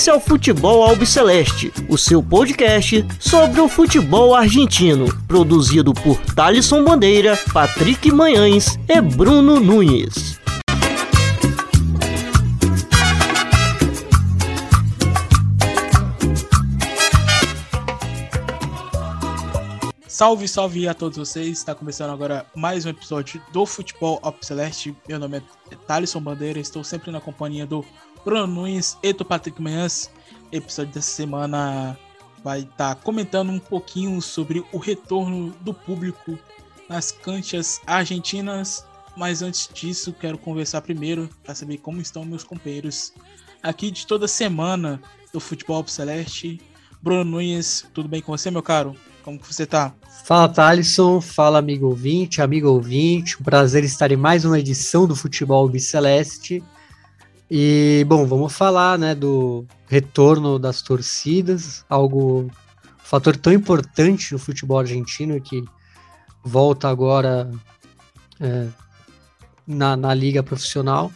Esse é o Futebol Albiceleste, o seu podcast sobre o futebol argentino, produzido por Thalisson Bandeira, Patrick Manhães e Bruno Nunes. Salve, salve a todos vocês. Está começando agora mais um episódio do Futebol Albiceleste. Meu nome é Thalisson Bandeira, estou sempre na companhia do Bruno Nunes e do Patrick Manhãs. Episódio dessa semana vai estar tá comentando um pouquinho sobre o retorno do público nas canchas argentinas. Mas antes disso, quero conversar primeiro para saber como estão meus companheiros aqui de toda semana do Futebol Celeste. Bruno Nunes, tudo bem com você, meu caro? Como que você tá? Fala, Thalisson. Fala, amigo ouvinte, amigo ouvinte. Um prazer estar em mais uma edição do Futebol Biceleste. E, bom, vamos falar, né, do retorno das torcidas, algo, um fator tão importante no futebol argentino que volta agora é, na, na liga profissional.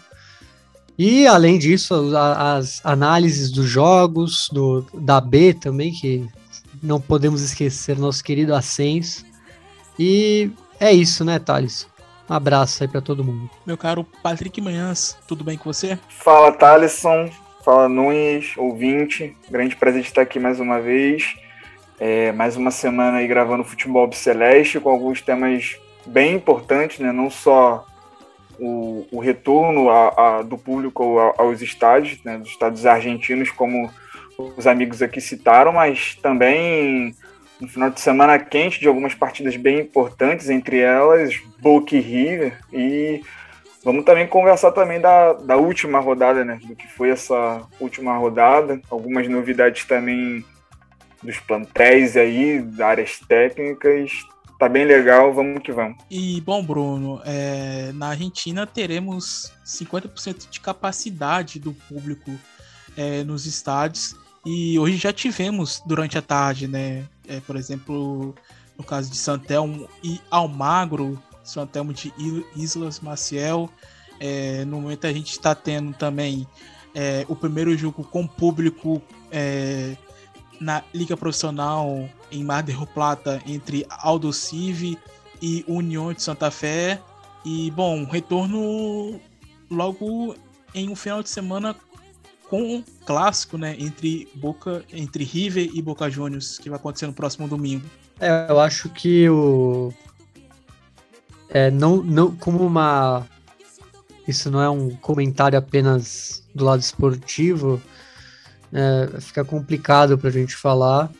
E, além disso, as análises dos jogos, do, da B também, que não podemos esquecer nosso querido Ascenso. E é isso, né, Thales? Um abraço aí para todo mundo. Meu caro Patrick Manhãs, tudo bem com você? Fala, Thaleson. Fala, Nunes, ouvinte. Grande prazer de estar aqui mais uma vez. É, mais uma semana aí gravando Futebol Celeste com alguns temas bem importantes, né? Não só o, o retorno a, a, do público aos estádios, né? Dos estádios argentinos, como os amigos aqui citaram, mas também um final de semana quente de algumas partidas bem importantes, entre elas Boca e River. E vamos também conversar também da, da última rodada, né? Do que foi essa última rodada. Algumas novidades também dos plantéis aí, das áreas técnicas. Tá bem legal, vamos que vamos. E, bom, Bruno, é, na Argentina teremos 50% de capacidade do público é, nos estádios. E hoje já tivemos durante a tarde, né? É, por exemplo, no caso de Santelmo e Almagro, Santelmo de Islas Maciel. É, no momento a gente está tendo também é, o primeiro jogo com público é, na Liga Profissional em Mar del Plata entre Aldo Civi e União de Santa Fé. E bom, retorno logo em um final de semana com um clássico, né, entre Boca, entre River e Boca Juniors, que vai acontecer no próximo domingo. É, eu acho que o é, não, não como uma isso não é um comentário apenas do lado esportivo, é, fica complicado para a gente falar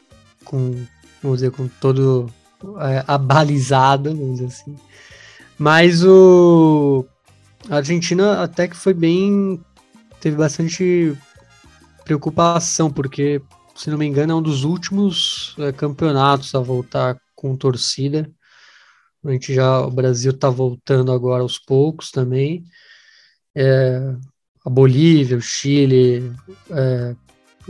com, vamos dizer, com todo é, abalizado, vamos dizer assim. Mas o a Argentina até que foi bem teve bastante preocupação, porque, se não me engano, é um dos últimos é, campeonatos a voltar com torcida. A gente já, o Brasil está voltando agora aos poucos também. É, a Bolívia, o Chile, é,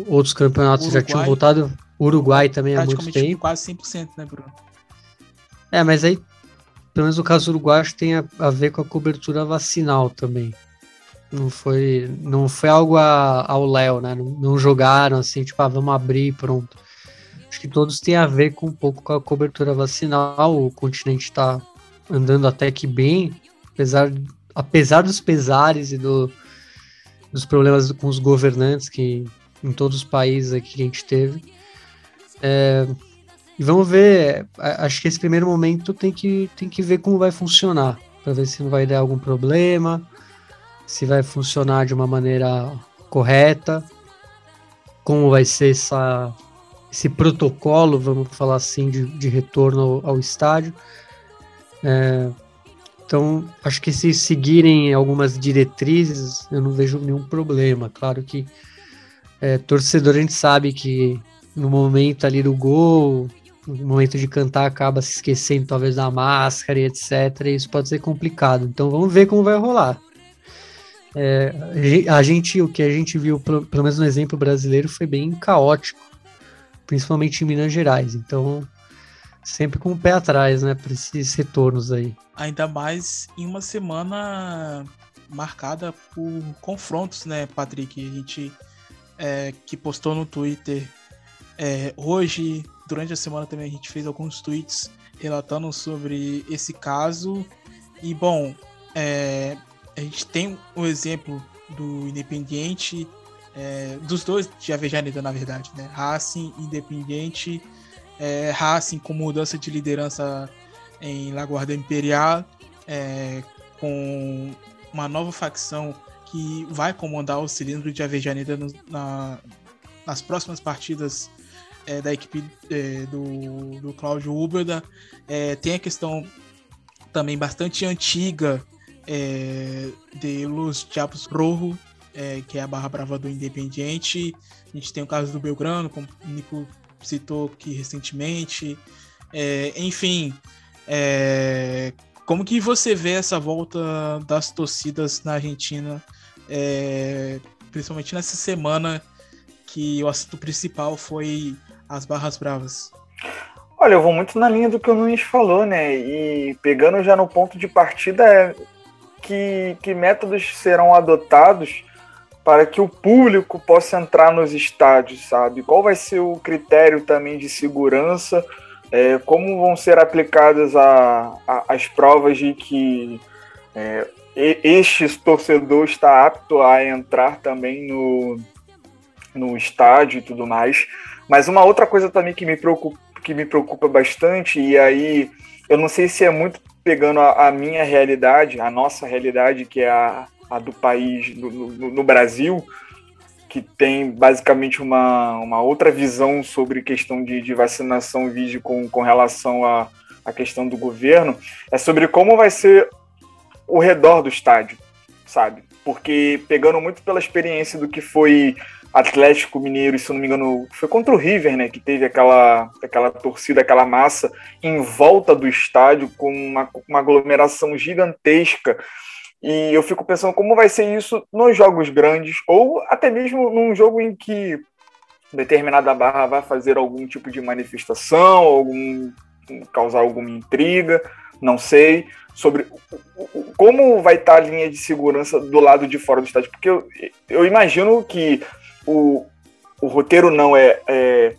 outros campeonatos Uruguai, já tinham voltado. O Uruguai também há muito tempo. Quase 100%, né, Bruno? É, mas aí, pelo menos no caso do Uruguai, acho que tem a, a ver com a cobertura vacinal também. Não foi, não foi algo a, ao Léo, né? Não, não, jogaram assim, tipo, ah, vamos abrir e pronto. Acho que todos têm a ver com um pouco com a cobertura vacinal. O continente está andando até que bem, apesar, apesar dos pesares e do, dos problemas com os governantes que em todos os países aqui que a gente teve. É, e vamos ver. Acho que esse primeiro momento tem que, tem que ver como vai funcionar, para ver se não vai dar algum problema se vai funcionar de uma maneira correta, como vai ser essa, esse protocolo, vamos falar assim, de, de retorno ao, ao estádio. É, então, acho que se seguirem algumas diretrizes, eu não vejo nenhum problema. Claro que é, torcedor a gente sabe que no momento ali do gol, no momento de cantar, acaba se esquecendo talvez da máscara e etc. E isso pode ser complicado. Então vamos ver como vai rolar. É, a gente, o que a gente viu, pelo, pelo menos no exemplo brasileiro, foi bem caótico, principalmente em Minas Gerais. Então, sempre com o pé atrás, né, para esses retornos aí. Ainda mais em uma semana marcada por confrontos, né, Patrick? A gente é, que postou no Twitter é, hoje. Durante a semana também a gente fez alguns tweets relatando sobre esse caso. E bom, é, a gente tem um exemplo do Independiente, é, dos dois de Avejaneda, na verdade, né? Racing, Independiente, é, Racing com mudança de liderança em Laguarda Imperial, é, com uma nova facção que vai comandar o cilindro de Avejaneda no, na, nas próximas partidas é, da equipe é, do, do Cláudio Uberda. É, tem a questão também bastante antiga é, de Los Diabos Rojo, é, que é a barra brava do Independiente. A gente tem o caso do Belgrano, como o Nico citou aqui recentemente. É, enfim, é, como que você vê essa volta das torcidas na Argentina, é, principalmente nessa semana que o assunto principal foi as barras bravas? Olha, eu vou muito na linha do que o Nunes falou, né? E pegando já no ponto de partida, é que, que métodos serão adotados para que o público possa entrar nos estádios, sabe? Qual vai ser o critério também de segurança? É, como vão ser aplicadas a, a, as provas de que é, este torcedor está apto a entrar também no, no estádio e tudo mais? Mas uma outra coisa também que me preocupa, que me preocupa bastante, e aí eu não sei se é muito pegando a, a minha realidade, a nossa realidade, que é a, a do país, no, no, Brasil, que tem basicamente uma, uma outra visão sobre questão de, de vacinação vídeo com, com relação à a, a questão do governo, é sobre como vai ser o redor do estádio, sabe? Porque pegando muito pela experiência do que foi Atlético Mineiro, se não me engano, foi contra o River, né? Que teve aquela, aquela torcida, aquela massa em volta do estádio com uma, uma aglomeração gigantesca. E eu fico pensando como vai ser isso nos jogos grandes, ou até mesmo num jogo em que determinada barra vai fazer algum tipo de manifestação, algum causar alguma intriga, não sei, sobre como vai estar a linha de segurança do lado de fora do estádio, porque eu, eu imagino que o, o roteiro não é, é,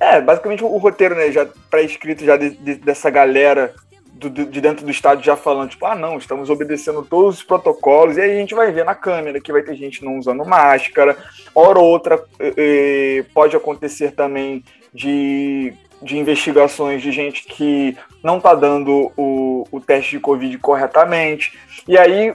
é. basicamente o roteiro, né? Já pré-escrito já de, de, dessa galera do, de dentro do estádio já falando, tipo, ah, não, estamos obedecendo todos os protocolos, e aí a gente vai ver na câmera que vai ter gente não usando máscara, hora ou outra eh, pode acontecer também de, de investigações de gente que não está dando o, o teste de Covid corretamente, e aí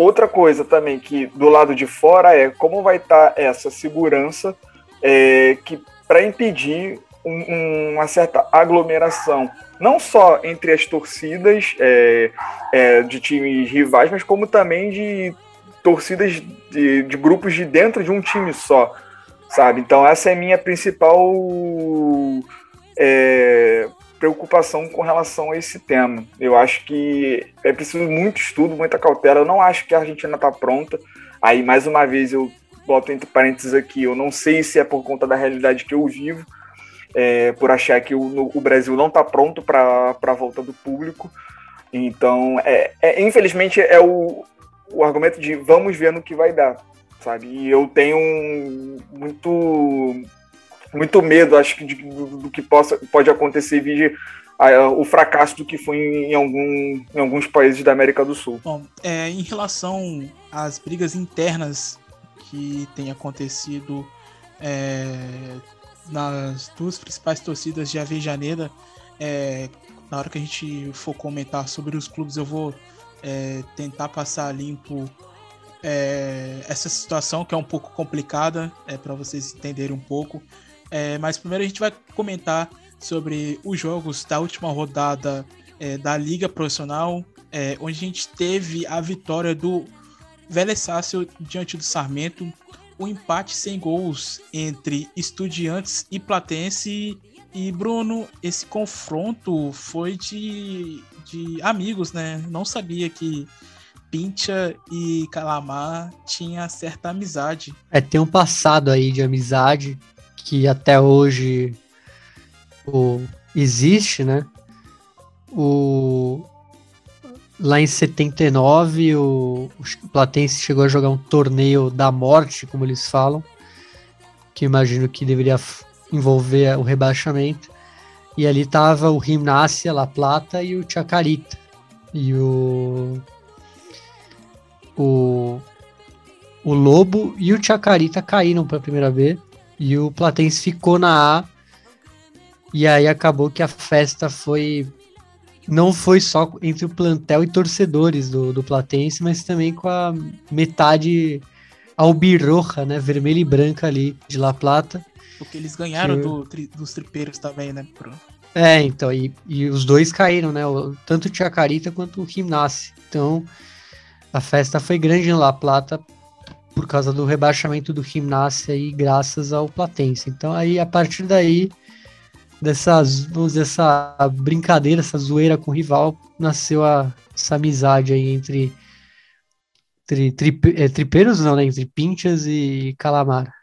Outra coisa também que do lado de fora é como vai estar tá essa segurança é, que para impedir um, uma certa aglomeração, não só entre as torcidas é, é, de times rivais, mas como também de torcidas de, de, grupos de dentro de um time só, sabe? Então essa é minha principal é, preocupação com relação a esse tema. Eu acho que é preciso muito estudo, muita cautela. Eu não acho que a Argentina está pronta. Aí, mais uma vez, eu boto entre parênteses aqui, eu não sei se é por conta da realidade que eu vivo, é, por achar que o, o Brasil não está pronto para a volta do público. Então, é, é, infelizmente, é o, o argumento de vamos ver no que vai dar, sabe? E eu tenho muito muito medo, acho que, de, do, do, que possa, pode acontecer vídeo o fracasso do que foi em, algum, em alguns países da América do Sul. Bom, é, em relação às brigas internas que têm acontecido é, nas duas principais torcidas de Avejaneira, é, na hora que a gente for comentar sobre os clubes, eu vou é, tentar passar limpo é, essa situação que é um pouco complicada, é, para vocês entenderem um pouco. É, mas primeiro a gente vai comentar sobre os jogos da última rodada é, da Liga Profissional, é, onde a gente teve a vitória do Vélez Sácio diante do Sarmento, o um empate sem gols entre Estudiantes e Platense. E Bruno, esse confronto foi de, de amigos, né? Não sabia que Pincha e Calamar tinha certa amizade. É, tem um passado aí de amizade que até hoje o, existe, né? O, lá em 79, o, o Platense chegou a jogar um torneio da morte, como eles falam, que imagino que deveria envolver o rebaixamento. E ali tava o Gimnasia, La Plata e o Chacarita. E o. O. O Lobo e o Chacarita caíram para a primeira B. E o Platense ficou na A. E aí acabou que a festa foi. Não foi só entre o plantel e torcedores do, do Platense, mas também com a metade albirroja, né? Vermelha e branca ali de La Plata. Porque eles ganharam que... do, tri, dos tripeiros também, né? Pro... É, então, e, e os dois caíram, né? Tanto o Chacarita quanto o Gimnasia. Então, a festa foi grande em La Plata por causa do rebaixamento do Gimnasia e graças ao Platense. Então, aí, a partir daí, dessas, essa brincadeira, essa zoeira com o rival, nasceu a, essa amizade aí entre Tri, tri, é, tripeiros não, né? Entre Pinchas e Calamar.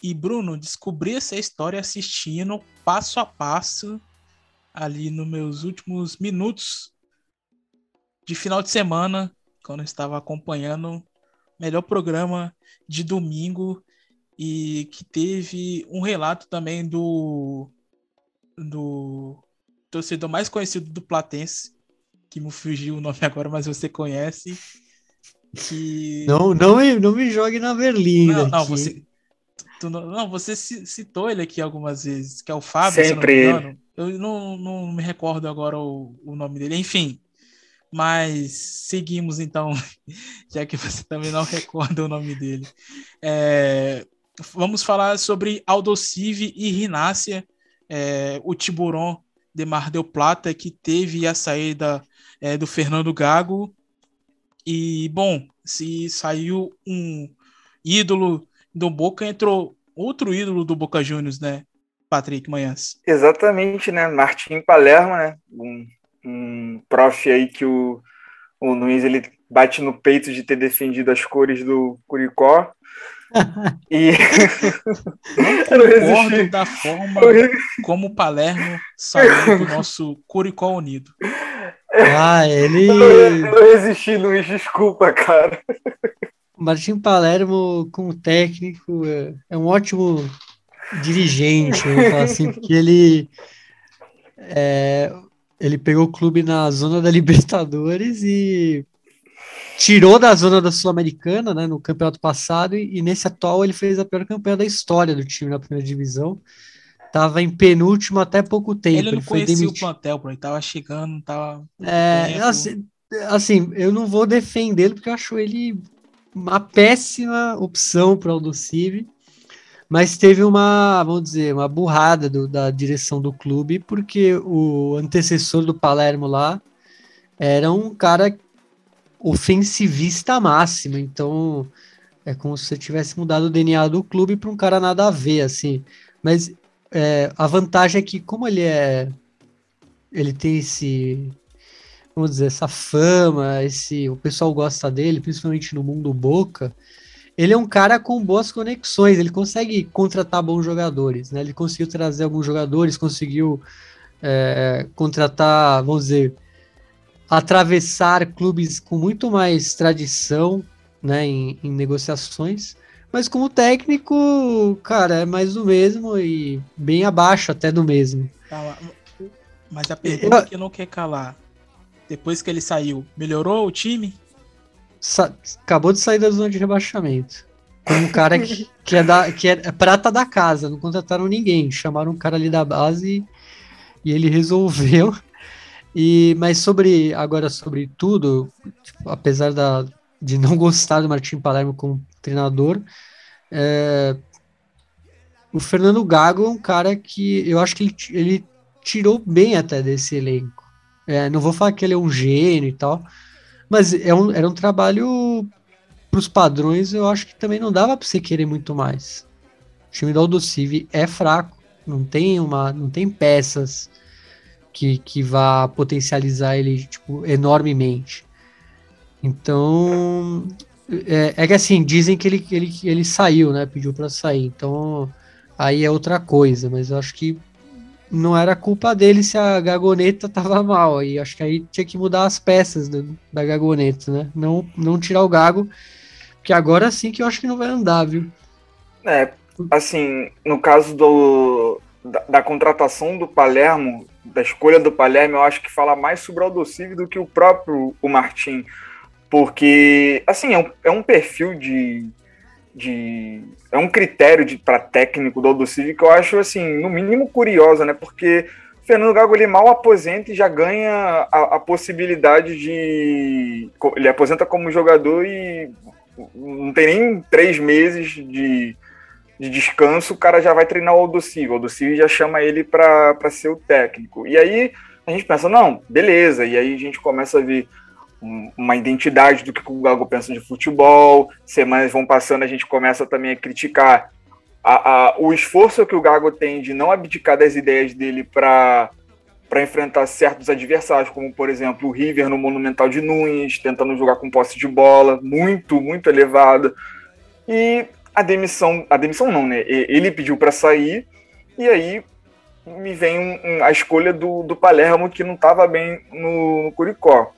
E Bruno, descobri essa história assistindo passo a passo ali nos meus últimos minutos de final de semana, quando eu estava acompanhando melhor programa de domingo e que teve um relato também do do torcedor mais conhecido do Platense, que me fugiu o nome agora, mas você conhece, que... Não, não, me, não me jogue na berlinda. Não, não você, tu, não, não, você citou ele aqui algumas vezes, que é o Fábio. Sempre ele. Eu não, não me recordo agora o, o nome dele. Enfim, mas seguimos então, já que você também não recorda o nome dele. É, vamos falar sobre Aldocive e Rinácia, é, o Tiburon de Mar del Plata, que teve a saída é, do Fernando Gago e, bom, se saiu um ídolo do Boca, entrou outro ídolo do Boca Juniors, né? Patrick Manhãs. Exatamente, né? Martim Palermo, né? Um, um prof aí que o, o Nunes ele bate no peito de ter defendido as cores do Curicó. e não concordo da forma como o Palermo saiu do nosso Curicó Unido. Ah, ele. Eu não, eu não resisti, Luiz, desculpa, cara. Martim Palermo, como técnico, é, é um ótimo dirigente, vamos falar assim, porque ele. É, ele pegou o clube na zona da Libertadores e tirou da zona da Sul-Americana, né, no campeonato passado, e, e, nesse atual ele fez a pior campanha da história do time na primeira divisão. Tava em penúltimo até pouco tempo. Ele não ele conhecia demitido. o plantel, bro. Ele tava chegando, tava. É, assim, assim, eu não vou defendê-lo porque eu acho ele uma péssima opção para o Aldocive, mas teve uma, vamos dizer, uma burrada do, da direção do clube, porque o antecessor do Palermo lá era um cara ofensivista máximo, então é como se você tivesse mudado o DNA do clube para um cara nada a ver, assim. Mas é, a vantagem é que, como ele é. Ele tem esse. Vamos dizer, essa fama, esse, o pessoal gosta dele, principalmente no mundo boca. Ele é um cara com boas conexões, ele consegue contratar bons jogadores, né? Ele conseguiu trazer alguns jogadores, conseguiu é, contratar, vamos dizer, atravessar clubes com muito mais tradição né, em, em negociações. Mas como técnico, cara, é mais do mesmo e bem abaixo até do mesmo. Mas a pergunta eu... que não quer calar. Depois que ele saiu, melhorou o time? Acabou de sair da zona de rebaixamento. Com um cara que, que, é da, que é prata da casa, não contrataram ninguém. Chamaram um cara ali da base e, e ele resolveu. E, mas sobre agora sobre tudo, tipo, apesar da, de não gostar do Martim Palermo como treinador. É, o Fernando Gago é um cara que eu acho que ele, ele tirou bem até desse elenco. É, não vou falar que ele é um gênio e tal, mas é um, era um trabalho para os padrões, eu acho que também não dava para você querer muito mais. O time do Aldocive é fraco, não tem uma, não tem peças que, que vá potencializar ele tipo, enormemente. Então, é, é, que assim, dizem que ele, ele, ele saiu, né? Pediu para sair. Então, aí é outra coisa, mas eu acho que não era culpa dele se a Gagoneta tava mal. Aí acho que aí tinha que mudar as peças do, da Gagoneta, né? Não, não tirar o Gago, que agora sim que eu acho que não vai andar, viu? É, assim, no caso do, da, da, contratação do Palermo, da escolha do Palermo, eu acho que fala mais sobre o Aldocivi do que o próprio o Martim. Porque, assim, é um, é um perfil de, de. É um critério para técnico do Aldocivi que eu acho, assim, no mínimo curiosa, né? Porque Fernando Gago ele mal aposenta e já ganha a, a, possibilidade de. Ele aposenta como jogador e não tem nem três meses de, de descanso, o cara já vai treinar o Aldocivi. O Aldocivi já chama ele para ser o técnico. E aí a gente pensa, não, beleza. E aí a gente começa a ver uma identidade do que o Gago pensa de futebol. Semanas vão passando, a gente começa também a criticar a, a, o esforço que o Gago tem de não abdicar das ideias dele para para enfrentar certos adversários, como por exemplo o River no Monumental de Nunes, tentando jogar com posse de bola, muito, muito elevada. E a demissão, a demissão não, né? Ele pediu para sair, e aí me vem um, um, a escolha do, do Palermo, que não estava bem no, no, Curicó.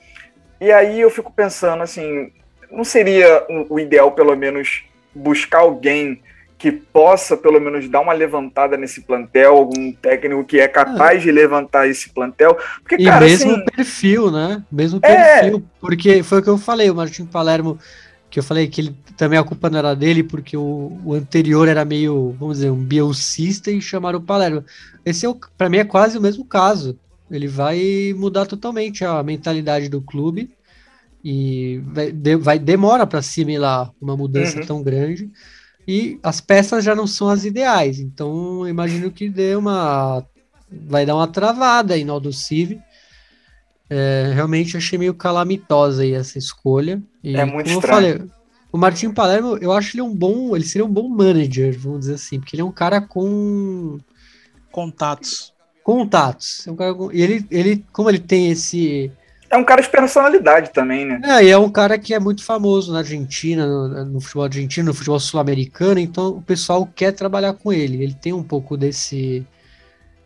E aí eu fico pensando assim, não seria o, ideal, pelo menos, buscar alguém que possa pelo menos dar uma levantada nesse plantel, algum técnico que é capaz de levantar esse plantel. Porque, e cara, mesmo assim, perfil, né? Mesmo é... perfil, porque foi o que eu falei, o Martin Palermo, que eu falei que ele também a culpa não era dele, porque o, o anterior era meio, vamos dizer, um bielcista e chamaram o Palermo. Esse, é para mim, é quase o mesmo caso. Ele vai mudar totalmente a mentalidade do clube e vai, de, vai demora para assimilar uma mudança uhum. tão grande e as peças já não são as ideais. Então, imagino que dê uma. Vai dar uma travada aí no Aldo Civi. É, realmente achei meio calamitosa aí essa escolha. E, é muito estranho. Falei, o Martin Palermo, eu acho ele um bom. Ele seria um bom manager, vamos dizer assim, porque ele é um cara com. Contatos. Contatos. É um cara com, e ele, ele, como ele tem esse é um cara de personalidade também, né? É, e é um cara que é muito famoso na Argentina, no, no futebol argentino, no futebol sul-americano, então o pessoal quer trabalhar com ele. Ele tem um pouco desse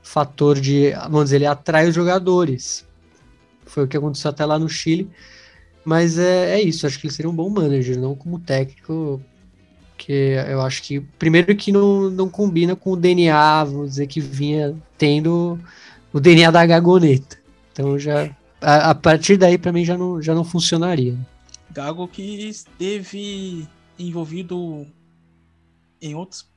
fator de, vamos dizer, ele atrai os jogadores. Foi o que aconteceu até lá no Chile. Mas é, é isso, acho que ele seria um bom manager, não como técnico, que eu acho que, primeiro que não, não combina com o DNA, vamos dizer, que vinha tendo o DNA da Gagoneta. Então já a, a partir daí para mim já não, já não funcionaria. Gago que esteve envolvido em outros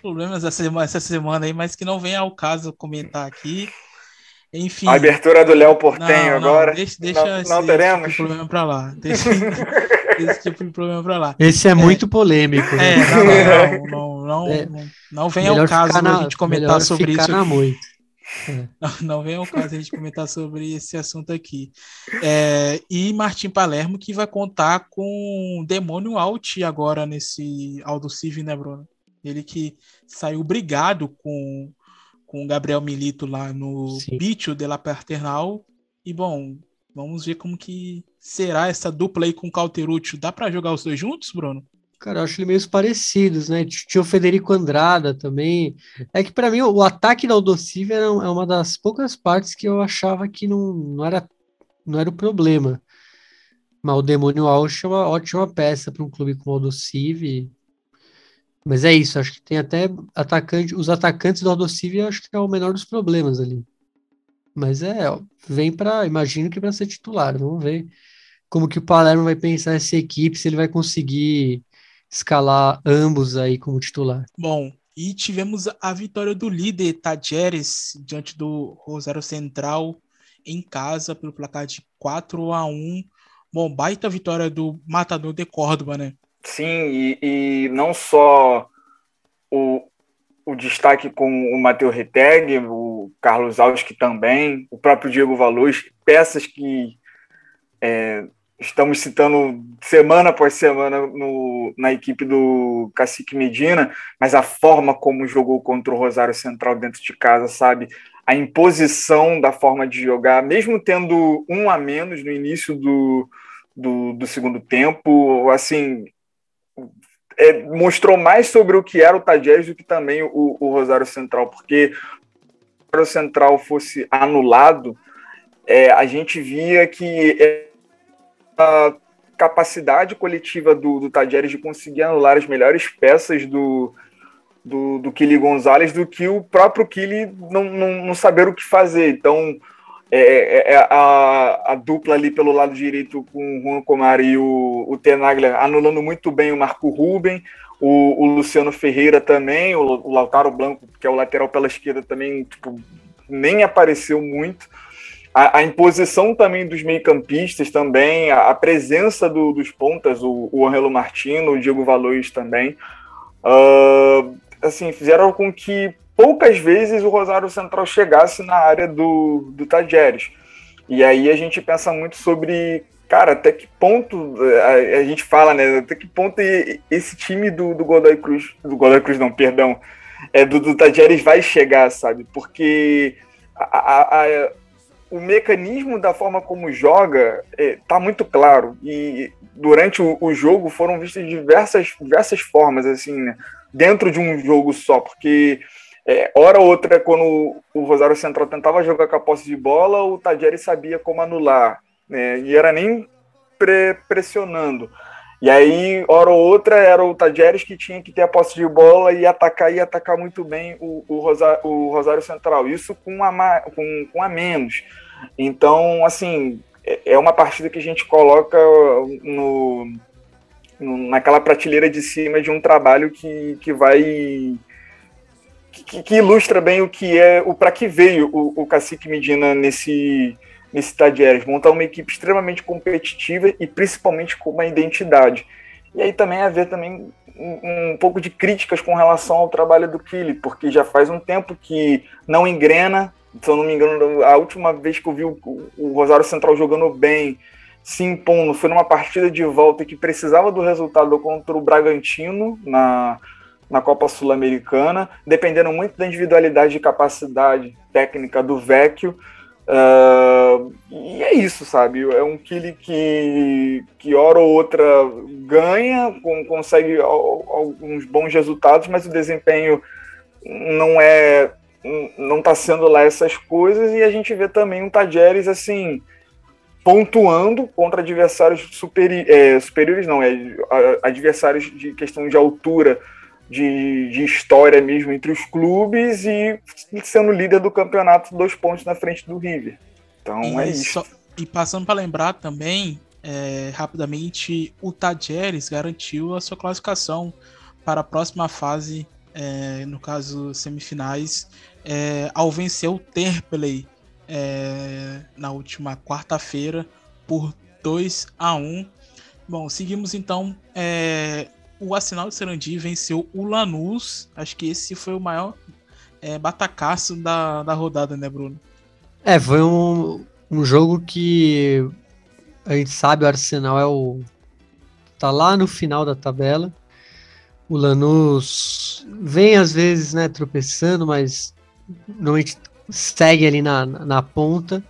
problemas essa semana, essa semana aí, mas que não vem ao caso comentar aqui. Enfim. A abertura do Léo Portenho não, agora. Deixa, deixa não, esse, não teremos. Tipo de problema para lá. Deixa esse tipo de problema para lá. Esse é, é, muito polêmico. Né? É, não, não, não, é, não, não vem ao caso na, a gente comentar sobre isso. Na moita. Não, não vem ao caso a gente comentar sobre esse assunto aqui. É, e Martim Palermo, que vai contar com Demônio Alt agora nesse Aldo Civi, né, Bruno? Ele que saiu brigado com, com o Gabriel Milito lá no. Bicho de la Paternal. E, bom, vamos ver como que será essa dupla aí com o Cauteruccio. Dá para jogar os dois juntos, Bruno? Cara, eu acho eles meio parecidos, né? Tinha o Federico Andrada também. É que para mim o ataque da Aldocive é uma das poucas partes que eu achava que não, não, era, não era o problema. Mas o Demônio Walsh é uma ótima peça para um clube como o Aldocive. Mas é isso, acho que tem até atacante, os atacantes do Aldocive, eu acho que é o menor dos problemas ali. Mas é, vem para, imagino que para ser titular, vamos ver como que o Palermo vai pensar essa equipe, se ele vai conseguir escalar ambos aí como titular. Bom, e tivemos a vitória do líder Tajeres diante do Rosário Central em casa pelo placar de 4 a 1. Bom, baita vitória do Matador de Córdoba, né? Sim, e, e não só o, o destaque com o Matheus Reteg, o Carlos Alves que também, o próprio Diego Valores, peças que é, estamos citando semana após semana no, na equipe do Cacique Medina, mas a forma como jogou contra o Rosário Central dentro de casa, sabe? A imposição da forma de jogar, mesmo tendo um a menos no início do, do, do segundo tempo, assim, é, mostrou mais sobre o que era o Tadjez do que também o, o Rosário Central, porque o Rosário Central fosse anulado, é, a gente via que a capacidade coletiva do, do de conseguir anular as melhores peças do, do, do Kili Gonzalez do que o próprio Kili não, não, não saber o que fazer. Então, é, é, é a, a, dupla ali pelo lado direito com o Juan Comar e o, o Tenaglia anulando muito bem o Marco Ruben, o, o Luciano Ferreira também, o, o, Lautaro Blanco, que é o lateral pela esquerda, também tipo, nem apareceu muito. A, a imposição também dos meio-campistas também, a, a presença do, dos pontas, o, o Angelo Martino, o Diego Valois também. Uh, assim, fizeram com que poucas vezes o Rosário Central chegasse na área do, do Tajeres. E aí a gente pensa muito sobre, cara, até que ponto a, a gente fala, né? Até que ponto esse time do, do Godoy Cruz, do Godoy Cruz não, perdão, é do, do Tajeres vai chegar, sabe? Porque a, a, o mecanismo da forma como joga é, tá muito claro. E durante o, o jogo foram vistas diversas, diversas formas, assim, né? dentro de um jogo só, porque é, hora ou outra, quando o Rosário Central tentava jogar com a posse de bola, o Tadieri sabia como anular, né? e era nem pre pressionando. E aí, hora ou outra, era o Tadjeres que tinha que ter a posse de bola e atacar e atacar muito bem o, o, Rosário, o Rosário Central. Isso com a, com, com a menos. Então, assim, é, é uma partida que a gente coloca no, naquela prateleira de cima de um trabalho que, que vai. Que, que ilustra bem o que é, o para que veio o, o Cacique Medina nesse, nesse Tadieres, montar uma equipe extremamente competitiva e principalmente com uma identidade. E aí também haver também um, um, pouco de críticas com relação ao trabalho do Kili, porque já faz um tempo que não engrena. Se eu não me engano, a última vez que eu vi o, o Rosário Central jogando bem, se impondo. Foi numa partida de volta que precisava do resultado contra o Bragantino na, na Copa Sul-Americana, dependendo muito da individualidade e capacidade técnica do Vecchio. Uh, e é isso, sabe? É um Kili que, que hora ou outra ganha, com, consegue alguns bons resultados, mas o desempenho não é não está sendo lá essas coisas e a gente vê também um Tajeres assim pontuando contra adversários superi é, superiores, não, é adversários de questão de altura, de, de história mesmo entre os clubes e sendo líder do campeonato, dois pontos na frente do River. Então e é isso. Só, e passando para lembrar também, é, rapidamente, o Tajeres garantiu a sua classificação para a próxima fase, é, no caso semifinais, é, ao vencer o Terpley é, na última quarta-feira por 2 a 1 Bom, seguimos então. O Arsenal de Serandi venceu o Lanús. Acho que esse foi o maior é, batacaço da, da rodada, né, Bruno? É, foi um, um jogo que a gente sabe o Arsenal é o. tá lá no final da tabela. O Lanús vem às vezes, né, tropeçando, mas normalmente segue ali na, na ponta.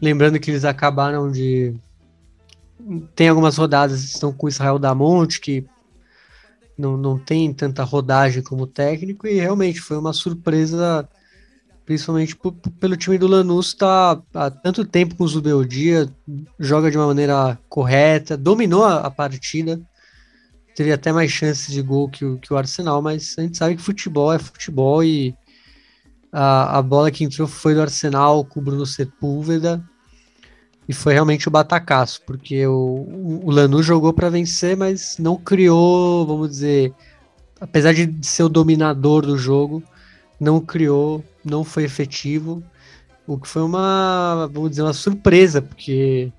Lembrando que eles acabaram de. Tem algumas rodadas estão com Israel Damonte, que não, não tem tanta rodagem como técnico, e realmente foi uma surpresa, principalmente pelo time do Lanús tá há tanto tempo com o Zubeldia, joga de uma maneira correta, dominou a, a partida, teve até mais chances de gol que o, que o Arsenal, mas a gente sabe que futebol é futebol e a, a bola que entrou foi do Arsenal com o Bruno Sepúlveda. E foi realmente o batacaço, porque o, o Lanús jogou para vencer, mas não criou, vamos dizer, apesar de ser o dominador do jogo, não criou, não foi efetivo. O que foi uma, vamos dizer, uma surpresa, porque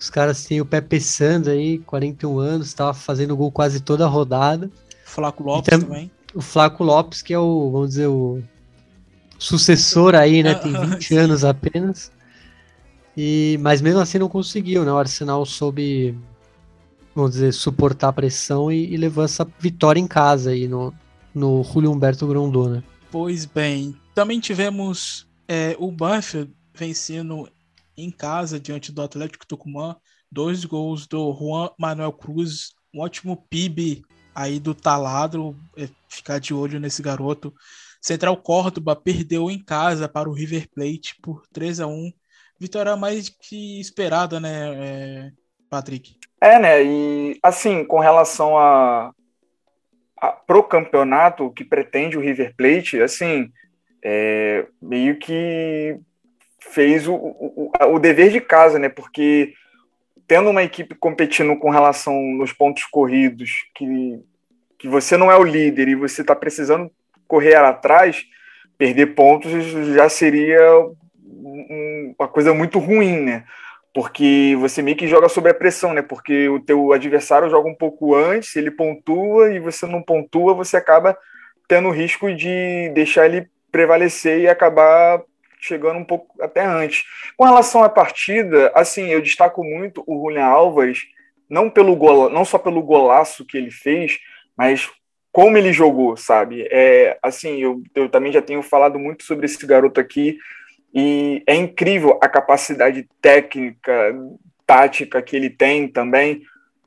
os caras têm o Pepe Santos aí, 41 anos, estava fazendo gol quase toda a rodada. Flaco Lopes também. O Flaco Lopes, que é o, vamos dizer, o sucessor aí, né? Tem 20 anos apenas. E, mas mesmo assim não conseguiu, né? O Arsenal soube, vamos dizer, suportar a pressão e, e levou essa vitória em casa aí no, no Julio Humberto Grondona. Pois bem, também tivemos é, o Banfield vencendo em casa diante do Atlético Tucumã, dois gols do Juan Manuel Cruz, um ótimo PIB aí do taladro, é, ficar de olho nesse garoto. Central Córdoba perdeu em casa para o River Plate por 3 a 1 Vitória mais que esperada, né, é, Patrick? É, né? E assim, com relação a, pro campeonato que pretende o River Plate, assim, é, meio que fez o, o, o, dever de casa, né? Porque tendo uma equipe competindo com relação nos pontos corridos, que, que você não é o líder e você está precisando correr atrás, perder pontos já seria uma coisa muito ruim, né? Porque você meio que joga sob a pressão, né? Porque o teu adversário joga um pouco antes, ele pontua e você não pontua, você acaba tendo o risco de deixar ele prevalecer e acabar chegando um pouco até antes. Com relação à partida, assim, eu destaco muito o Julian Álvares, não pelo gol, não só pelo golaço que ele fez, mas como ele jogou, sabe? É, assim, eu, eu também já tenho falado muito sobre esse garoto aqui e é incrível a capacidade técnica, tática que ele tem também,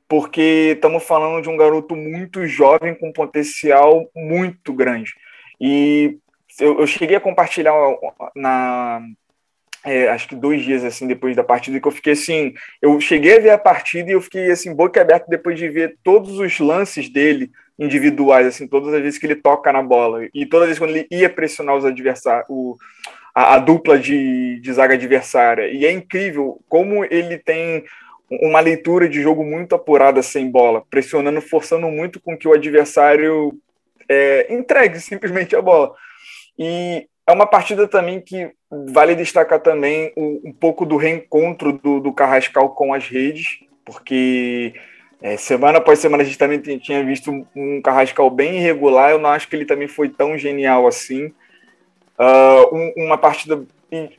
porque estamos falando de um garoto muito jovem com potencial muito grande. E eu, eu cheguei a compartilhar na, é, acho que dois dias assim depois da partida que eu fiquei assim, eu cheguei a ver a partida e eu fiquei assim boca aberta depois de ver todos os lances dele individuais, assim, todas as vezes que ele toca na bola e todas as vezes quando ele ia pressionar os adversários, a, a, dupla de, de zaga adversária. E é incrível como ele tem uma leitura de jogo muito apurada sem bola, pressionando, forçando muito com que o adversário é, entregue simplesmente a bola. E é uma partida também que vale destacar também um, um pouco do reencontro do, do, Carrascal com as redes, porque é, semana após semana a gente também tinha visto um, Carrascal bem irregular, eu não acho que ele também foi tão genial assim. Uh, um, uma partida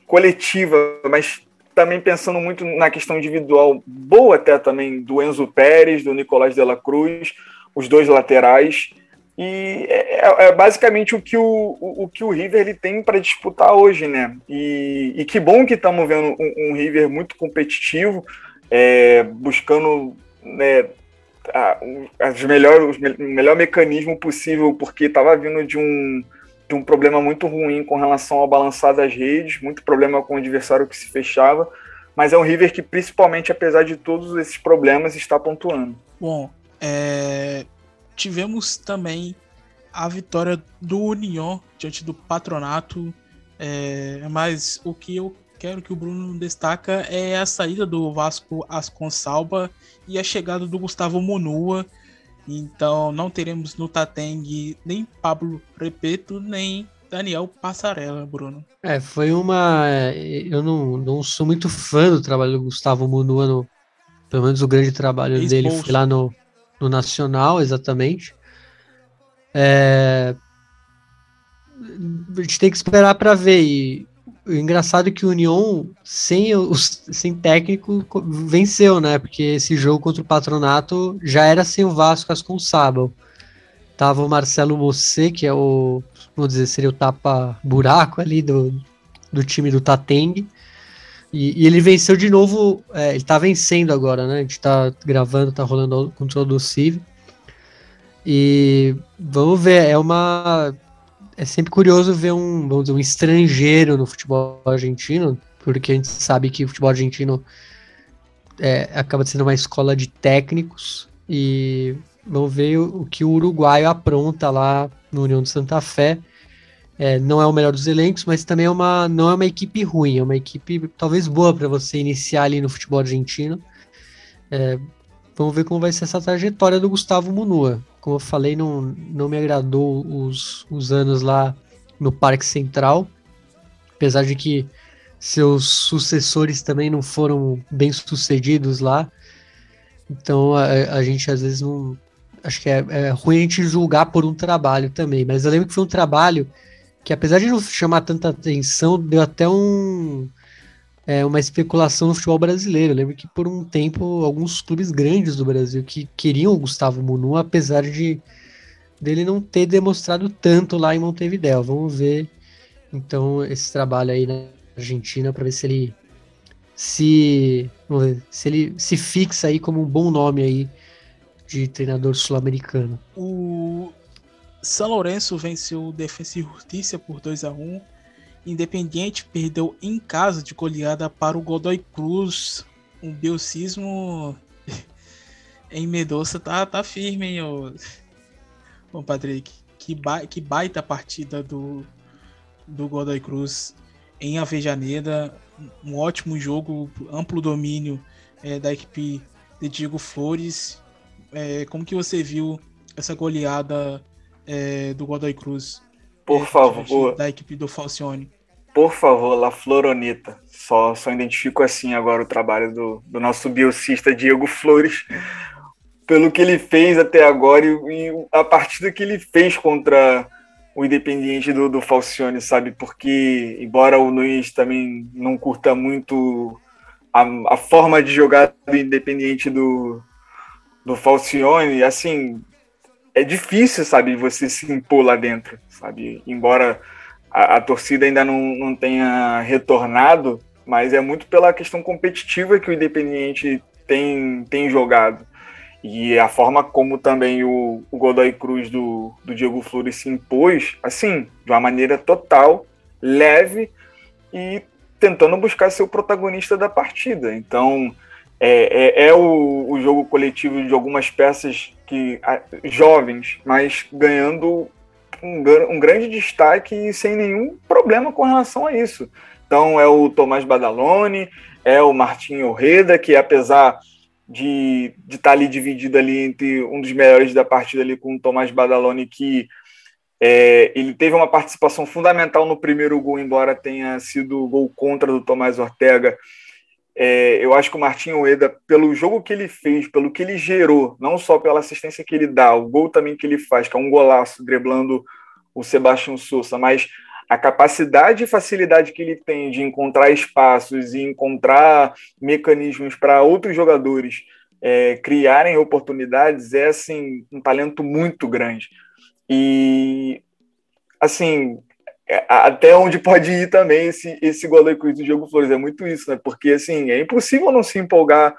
coletiva, mas também pensando muito na questão individual, boa até também do Enzo Pérez, do Nicolás de la Cruz, os dois laterais. E é, é, é, basicamente o que o, o, o, que o River ele tem para disputar hoje, né? E, e que bom que estamos vendo um, um, River muito competitivo, é, buscando né, a, melhor, o melhor mecanismo possível, porque estava vindo de um, de um problema muito ruim com relação ao balançar das redes, muito problema com o adversário que se fechava, mas é um River que, principalmente, apesar de todos esses problemas, está pontuando. Bom, é, tivemos também a vitória do União diante do Patronato. É, mas o que eu quero que o Bruno destaca é a saída do Vasco Asconsalba e a chegada do Gustavo Monua. Então não teremos no Tateng nem Pablo Repeto, nem Daniel Passarella, Bruno. É, foi uma. Eu não, não sou muito fã do trabalho do Gustavo Monua, no, pelo menos o grande trabalho dele foi lá no, no Nacional, exatamente. É... A gente tem que esperar para ver. E o engraçado é que o União, sem, os, sem técnico, venceu, né? Porque esse jogo contra o Patronato já era sem o Vasco Asconsábal. Tava o Marcelo Mossé, que é o, vamos dizer, seria o tapa-buraco ali do, do time do Tateng. E, e, ele venceu de novo, é, ele tá vencendo agora, né? A gente tá gravando, tá rolando o controle do CIV. E vamos ver, é uma. É sempre curioso ver um, vamos dizer, um estrangeiro no futebol argentino, porque a gente sabe que o futebol argentino é, acaba sendo uma escola de técnicos. E vamos ver o, o que o uruguaio apronta lá no União de Santa Fé. É, não é o melhor dos elencos, mas também é uma, não é uma equipe ruim, é uma equipe talvez boa para você iniciar ali no futebol argentino. É, vamos ver como vai ser essa trajetória do Gustavo Munua. Como eu falei, não, não me agradou os, os anos lá no Parque Central, apesar de que seus sucessores também não foram bem sucedidos lá. Então a, a gente às vezes não. Acho que é, é ruim a gente julgar por um trabalho também, mas eu lembro que foi um trabalho que apesar de não chamar tanta atenção, deu até um é, uma especulação no futebol brasileiro. Eu lembro que por um tempo alguns clubes grandes do Brasil que queriam o Gustavo Munu, apesar de dele não ter demonstrado tanto lá em Montevideo. Vamos ver então esse trabalho aí na Argentina para ver se ele se ver, se ele se fixa aí como um bom nome aí de treinador sul-americano. O são Lourenço venceu o Defensa e Justiça por 2 a 1 Independiente perdeu em casa de goleada para o Godoy Cruz. Um biocismo em Medoça tá, tá firme, hein? Bom, Patrick, que, ba que baita partida do, do Godoy Cruz em Avejaneda. Um ótimo jogo, amplo domínio é, da equipe de Diego Flores. É, como que você viu essa goleada é, do Godoy Cruz? Por favor. Da equipe do Falcione. Por favor, La Floronita. Só, só identifico assim agora o trabalho do, do nosso biocista Diego Flores, pelo que ele fez até agora e, e a partida que ele fez contra o Independiente do, do Falcione, sabe? Porque, embora o Nunes também não curta muito a, a forma de jogar do Independiente do, do Falcione, assim, é difícil, sabe, você se impor lá dentro, sabe? Embora a, a, torcida ainda não, não tenha retornado, mas é muito pela questão competitiva que o Independiente tem, tem jogado. E a forma como também o, o Godoy Cruz do, do Diego Flores se impôs, assim, de uma maneira total, leve e tentando buscar ser o protagonista da partida. Então, é, é, é o, o, jogo coletivo de algumas peças que jovens, mas ganhando um, um, grande destaque sem nenhum problema com relação a isso. Então é o Tomás Badalone, é o Martinho Reda, que apesar de estar tá ali dividido ali entre um dos melhores da partida ali com o Tomás Badalone, que é, ele teve uma participação fundamental no primeiro gol, embora tenha sido gol contra do Tomás Ortega. É, eu acho que o Martinho Eda, pelo jogo que ele fez, pelo que ele gerou, não só pela assistência que ele dá, o gol também que ele faz, que é um golaço, driblando o Sebastião Souza, mas a capacidade e facilidade que ele tem de encontrar espaços e encontrar mecanismos para outros jogadores é, criarem oportunidades é assim um talento muito grande. E assim, até onde pode ir também esse, esse Cruz do Diogo Flores. É muito isso, né? Porque assim, é impossível não se empolgar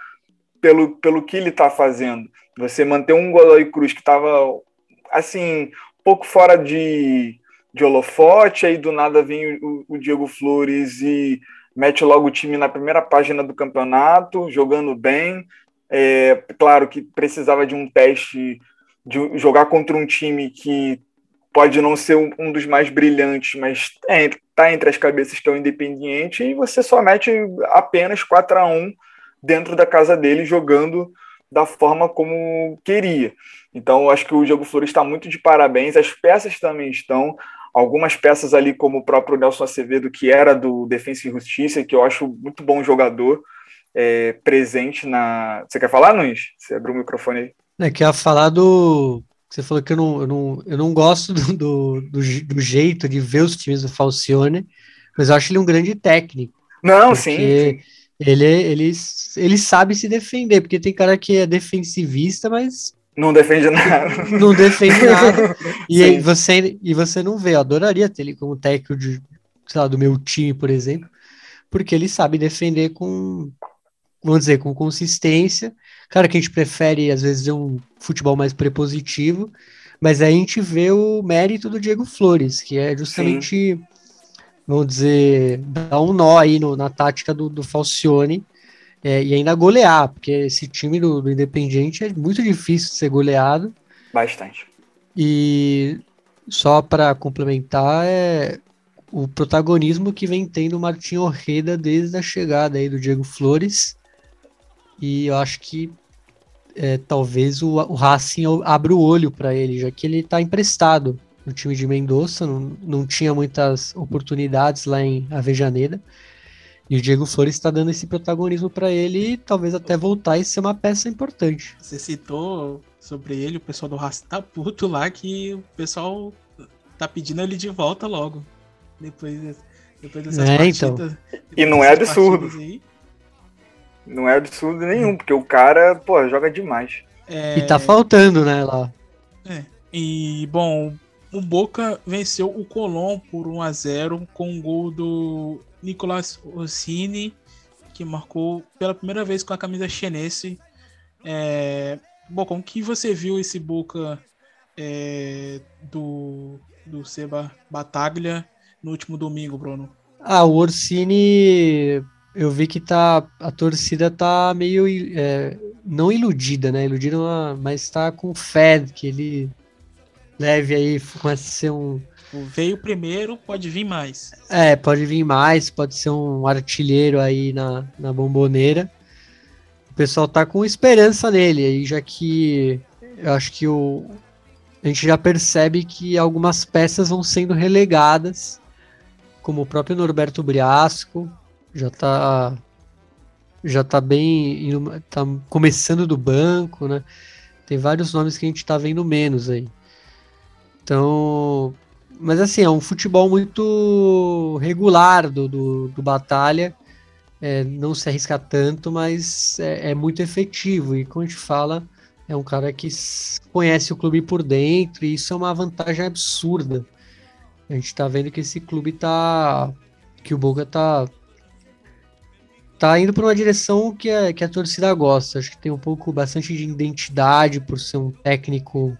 pelo, pelo que ele está fazendo. Você manter um Godoy Cruz que estava assim, um pouco fora de, de holofote, aí do nada vem o, o Diego Flores e mete logo o time na primeira página do campeonato, jogando bem. É, claro que precisava de um teste de jogar contra um time que pode não ser um, dos mais brilhantes, mas é, tá entre as cabeças que é o Independiente e você só mete apenas 4 a 1 dentro da casa dele, jogando da forma como queria. Então, acho que o Diego Flores está muito de parabéns, as peças também estão. Algumas peças ali, como o próprio Nelson Acevedo, que era do Defensa e Justiça, que eu acho muito bom jogador, é, presente na. Você quer falar, Nunes? Você abriu o microfone aí. É, quer falar do você falou que eu não, eu não, eu não gosto do, do, do, jeito de ver os times do Falcione, mas eu acho ele um grande técnico. Não, sim, sim. Ele, ele, ele sabe se defender, porque tem cara que é defensivista, mas. Não defende nada. Não defende nada. e, aí você, e você não vê. Eu adoraria ter ele como técnico de, lá, do meu time, por exemplo, porque ele sabe defender com, vamos dizer, com consistência Claro que a gente prefere, às vezes, um futebol mais prepositivo, mas aí a gente vê o mérito do Diego Flores, que é justamente, Sim. vamos dizer, dar um nó aí no, na tática do, do Falcione é, e ainda golear, porque esse time do, do Independiente é muito difícil de ser goleado. Bastante. E só para complementar, é o protagonismo que vem tendo o Martinho Orreda desde a chegada aí do Diego Flores. E eu acho que é, talvez o, o Racing abra o olho para ele, já que ele está emprestado no time de Mendoza, não, não tinha muitas oportunidades lá em Avejaneda. E o Diego Flores está dando esse protagonismo para ele e talvez até voltar e ser uma peça importante. Você citou sobre ele, o pessoal do Racing tá puto lá que o pessoal tá pedindo ele de volta logo. Depois, depois dessas é, então. partidas. Então. E não é absurdo. Aí. Não é absurdo nenhum, porque o cara, pô, joga demais. É... E tá faltando, né, lá. É. E, bom, o Boca venceu o Colón por 1 a 0 com um gol do Nicolas Ossini, que marcou pela primeira vez com a camisa chinense. É... Bom, como que você viu esse Boca é... do, do Seba Bataglia no último domingo, Bruno? Ah, o Orsini eu vi que tá a torcida tá meio é, não iludida, né? Iludida, mas tá com fé que ele leve aí, começa a ser um. Veio primeiro, pode vir mais. É, pode vir mais, pode ser um artilheiro aí na, na bomboneira. O pessoal tá com esperança nele, aí já que eu acho que o, a gente já percebe que algumas peças vão sendo relegadas, como o próprio Norberto Briasco, já tá já tá bem tá começando do banco, né? Tem vários nomes que a gente tá vendo menos aí. Então, mas assim, é um futebol muito regular do, do, do Batalha. É, não se arrisca tanto, mas é, é, muito efetivo. E como a gente fala, é um cara que conhece o clube por dentro, e isso é uma vantagem absurda. A gente tá vendo que esse clube tá. que o Boca tá. Tá indo para uma direção que a, que a torcida gosta. Acho que tem um pouco, bastante de identidade por ser um técnico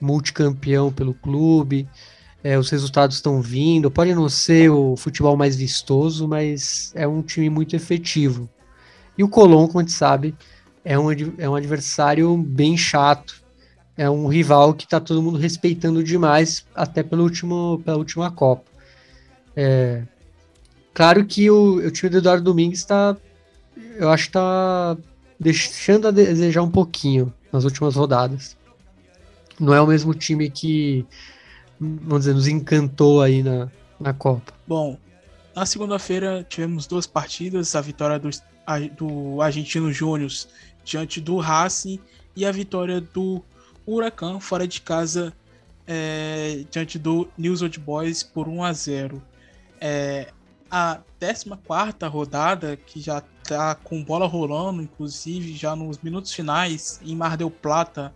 multicampeão pelo clube. É, os resultados estão vindo. Pode não ser o futebol mais vistoso, mas é um time muito efetivo. E o Colón, como a gente sabe, é um, é um adversário bem chato. É um rival que está todo mundo respeitando demais, até pelo último, pela última Copa. É, claro que o, o time do Eduardo Domingues está. Eu acho está deixando a desejar um pouquinho nas últimas rodadas. Não é o mesmo time que, vamos dizer, nos encantou aí na, na Copa. Bom, na segunda-feira tivemos duas partidas, a vitória do, do Argentino Júnior diante do Racing e a vitória do Huracan fora de casa é, diante do News Old Boys por 1 a 0. É, a 14 rodada, que já está com bola rolando, inclusive já nos minutos finais, em Mar del Plata,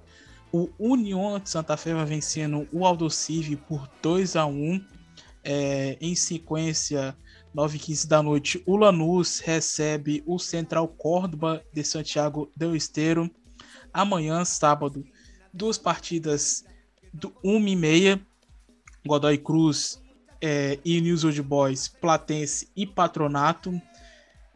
o União de Santa Fé vai vencendo o Aldocive por 2 a 1 é, Em sequência, 9 h 15 da noite, o Lanús recebe o Central Córdoba de Santiago del Esteiro. Amanhã, sábado, duas partidas do 1 e meia, Godoy Cruz é, e News Old Boys, Platense e Patronato.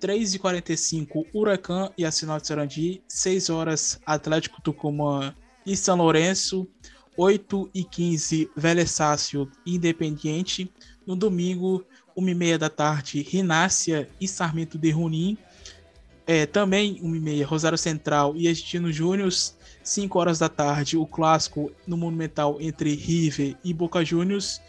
3h45, Huracan e Assinal de Sarandi. 6 horas, Atlético Tucumã e São Lourenço. 8 e 15 Vélez Sácio Independiente. No domingo, 1h30 da tarde, Rinácia e Sarmento de Runim. É, também 1h30, Rosário Central e Argentino Júnior. 5 horas da tarde, o clássico no Monumental entre River e Boca Juniors.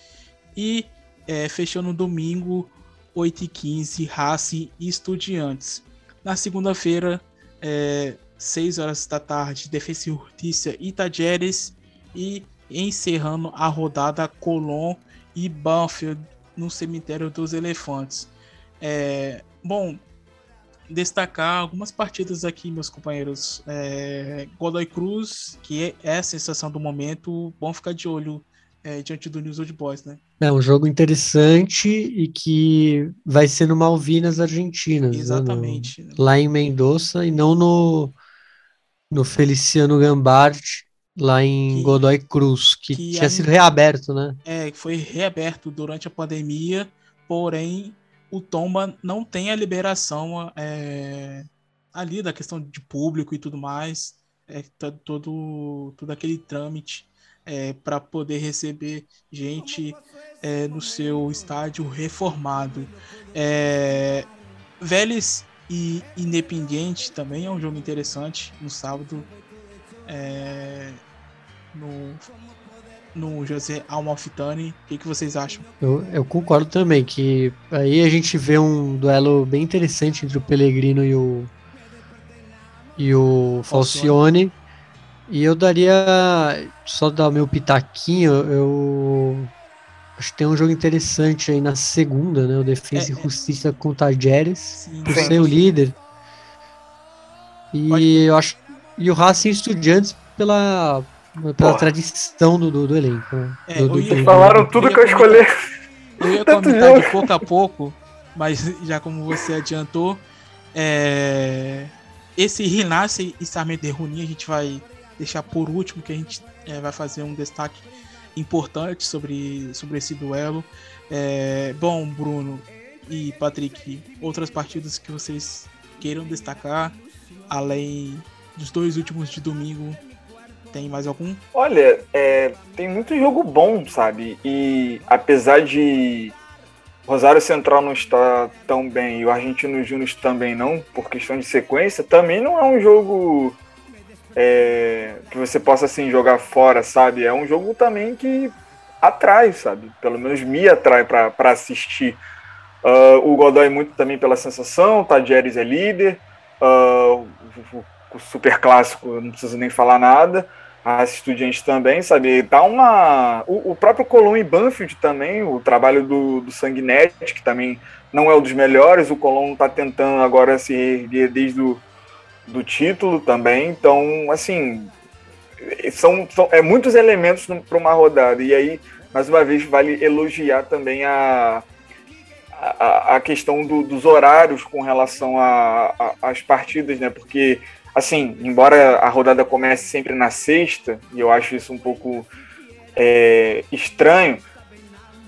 E é, fechando no domingo, 8h15, Racing e Estudiantes. Na segunda-feira, é, 6 horas da tarde, Defesa e Justiça e Tajeres. E encerrando a rodada, Colón e Banfield no cemitério dos elefantes. É, bom, destacar algumas partidas aqui, meus companheiros. É, Godoy Cruz, que é a sensação do momento, bom ficar de olho é, diante do News Old Boys, né? É um jogo interessante e que vai ser no Malvinas, Argentinas. Exatamente. Né? No, lá em Mendoza e não no, no Feliciano Gambart, lá em que, Godoy Cruz, que, que tinha sido reaberto, né? É, foi reaberto durante a pandemia, porém o Tomba não tem a liberação é, ali da questão de público e tudo mais, é, tá todo, todo aquele trâmite é, para poder receber gente é, no seu estádio reformado. É, Vélez e Independiente também é um jogo interessante no sábado. É, no, no José Almalfitani. O que, que vocês acham? Eu, eu, concordo também que aí a gente vê um duelo bem interessante entre o Pellegrino e o e o Falcione. E eu daria só dar meu pitaquinho, eu acho que tem um jogo interessante aí na segunda, né? O Defesa é, e é. Justiça é. com Tajeres, por ser o líder. E eu acho e o Racing Estudiantes pela pela Porra. tradição do, do, do elenco. Né? É, do, do, falaram tudo que eu escolhi. Eu ia comentar de pouco a pouco, mas já como você adiantou, é, esse Rinasce e Sarmento de Runim a gente vai deixar por último, que a gente é, vai fazer um destaque importante sobre, sobre esse duelo. É, bom, Bruno e Patrick, outras partidas que vocês queiram destacar, além dos dois últimos de domingo Tem mais algum? Olha, é, tem muito jogo bom, sabe? E apesar de Rosário Central não estar tão bem e o Argentino Júnior também não, por questão de sequência, também não é um jogo é, que você possa assim jogar fora, sabe? É um jogo também que atrai, sabe? Pelo menos me atrai para assistir. Uh, o Godoy muito também pela sensação, o Tadjeres é líder, uh, o, o super clássico não preciso nem falar nada a Estudiantes também, sabe? Tá uma. O, o próprio Colón e Banfield também, o trabalho do, do Sanguinetti, que também não é um dos melhores, o Colón tá tentando agora se erguer desde o do título também. Então, assim, são, são é muitos elementos para uma rodada. E aí, mais uma vez, vale elogiar também a, a, a questão do, dos horários com relação às partidas, né? Porque assim, embora a rodada comece sempre na sexta, e eu acho isso um pouco é, estranho,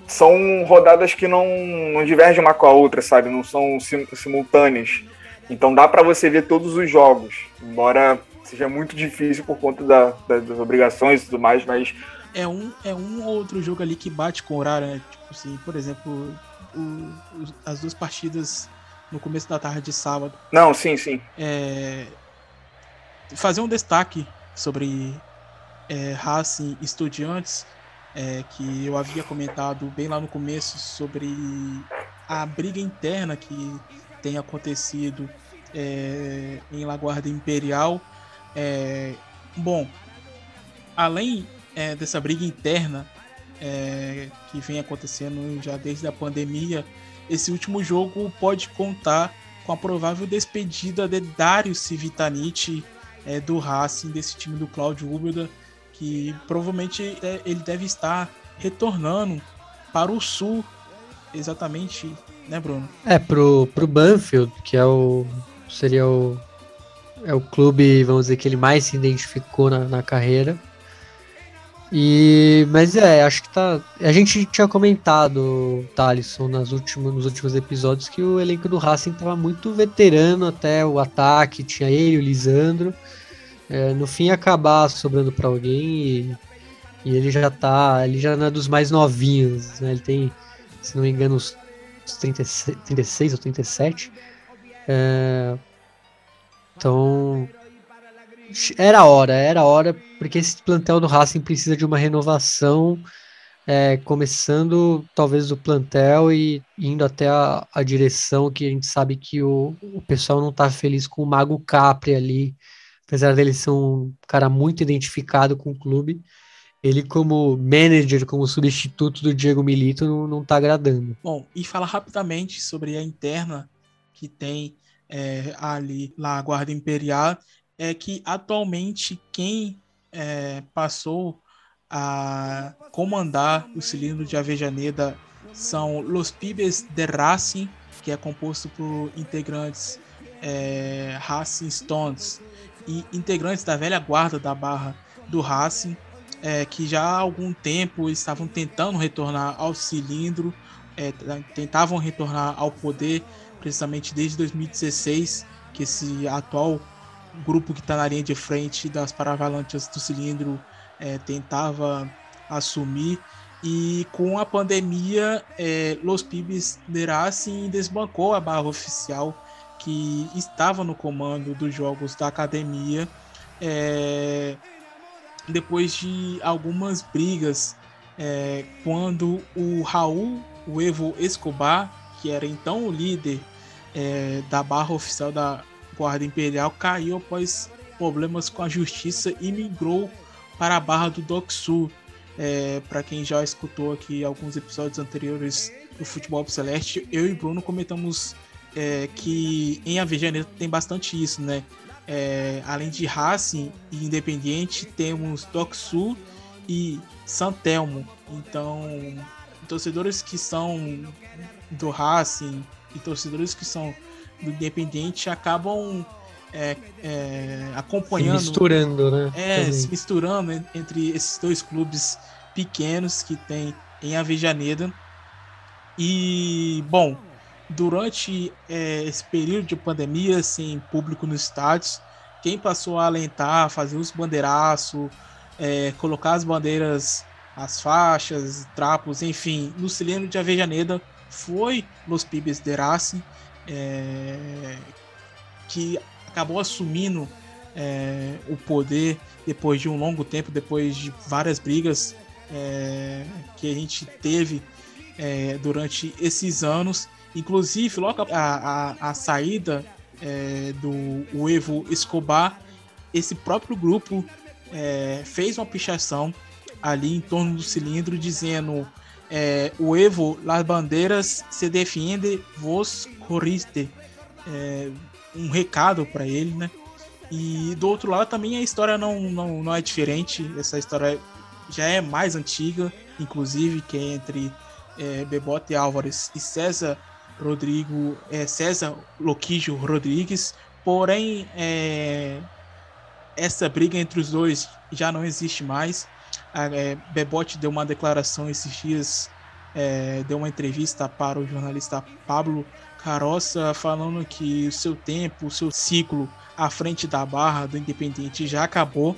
são rodadas que não, não divergem uma com a outra, sabe? Não são sim, simultâneas. Então dá para você ver todos os jogos, embora seja muito difícil por conta da, da, das obrigações e tudo mais, mas. É um, é um outro jogo ali que bate com o horário, né? Tipo assim, por exemplo, o, as duas partidas no começo da tarde de sábado. Não, sim, sim. É, fazer um destaque sobre é, Racing Estudiantes, é, que eu havia comentado bem lá no começo sobre a briga interna que tem acontecido é, em Laguarda Imperial. É, bom, além é, dessa briga interna é, que vem acontecendo já desde a pandemia, esse último jogo pode contar com a provável despedida de Dario Civitanite, é, do Racing, desse time do Claudio Ubeda, que provavelmente é, ele deve estar retornando para o sul, exatamente, né, Bruno? É, pro, pro Banfield, que é o. seria o. É o clube, vamos dizer, que ele mais se identificou na, na carreira. E, mas é, acho que tá. A gente tinha comentado, Thalisson, nas últimos, nos últimos episódios, que o elenco do Racing tava muito veterano até o ataque, tinha ele, o Lisandro. É, no fim acabar sobrando para alguém e, e, ele já tá. Ele já não é dos mais novinhos, né? Ele tem, se não me engano, uns 36, 36 ou 37. É, então era hora, era hora, porque esse plantel do Racing precisa de uma renovação, é, começando talvez do plantel e indo até a, a, direção, que a gente sabe que o, o pessoal não está feliz com o Mago Capri ali, apesar dele ser um cara muito identificado com o clube, ele como manager, como substituto do Diego Milito, não, não tá agradando. Bom, e falar rapidamente sobre a interna que tem é, ali lá a Guarda Imperial é que atualmente quem é, passou a comandar o cilindro de Avejaneda são Los Pibes de Racing, que é composto por integrantes é, Racing Stones e integrantes da velha guarda da barra do Racing, é, que já há algum tempo estavam tentando retornar ao cilindro, é, tentavam retornar ao poder, precisamente desde 2016, que esse atual grupo que está na linha de frente das Paravalanchas do cilindro é, tentava assumir. E com a pandemia, é, Los Pibes Racing desbancou a barra oficial que estava no comando dos jogos da academia. É, depois de algumas brigas, é, quando o Raul, o Evo Escobar, que era então o líder é, da barra oficial da Guarda Imperial caiu após problemas com a justiça e migrou para a Barra do Dock Sul. É, para quem já escutou aqui alguns episódios anteriores do Futebol Celeste, eu e Bruno comentamos é, que em Avejaneta tem bastante isso, né? É, além de Racing e Independiente, temos Sul e Santelmo. Então, torcedores que são do Racing e torcedores que são do Independente acabam é, é, acompanhando. Se misturando, né? É, Também. se misturando entre esses dois clubes pequenos que tem em Avejaneda. E, bom, durante é, esse período de pandemia, sem público nos estádios, quem passou a alentar, fazer os bandeiraços, é, colocar as bandeiras, as faixas, trapos, enfim, no cilindro de Avejaneda foi Los Pibes de Racing, é, que acabou assumindo é, o poder depois de um longo tempo, depois de várias brigas é, que a gente teve é, durante esses anos. Inclusive, logo a, a, a saída é, do Evo Escobar, esse próprio grupo é, fez uma pichação ali em torno do cilindro dizendo é, o Evo, las bandeiras se defende, vos corriste. É, um recado para ele, né? E do outro lado também a história não, não, não é diferente. Essa história já é mais antiga, inclusive, que é entre é, Bebote Álvares e César Rodrigo, é, César Loquijo Rodrigues. Porém, é, essa briga entre os dois já não existe mais. A, é, Bebote deu uma declaração esses dias, é, deu uma entrevista para o jornalista Pablo Caroça falando que o seu tempo, o seu ciclo à frente da barra do Independente já acabou.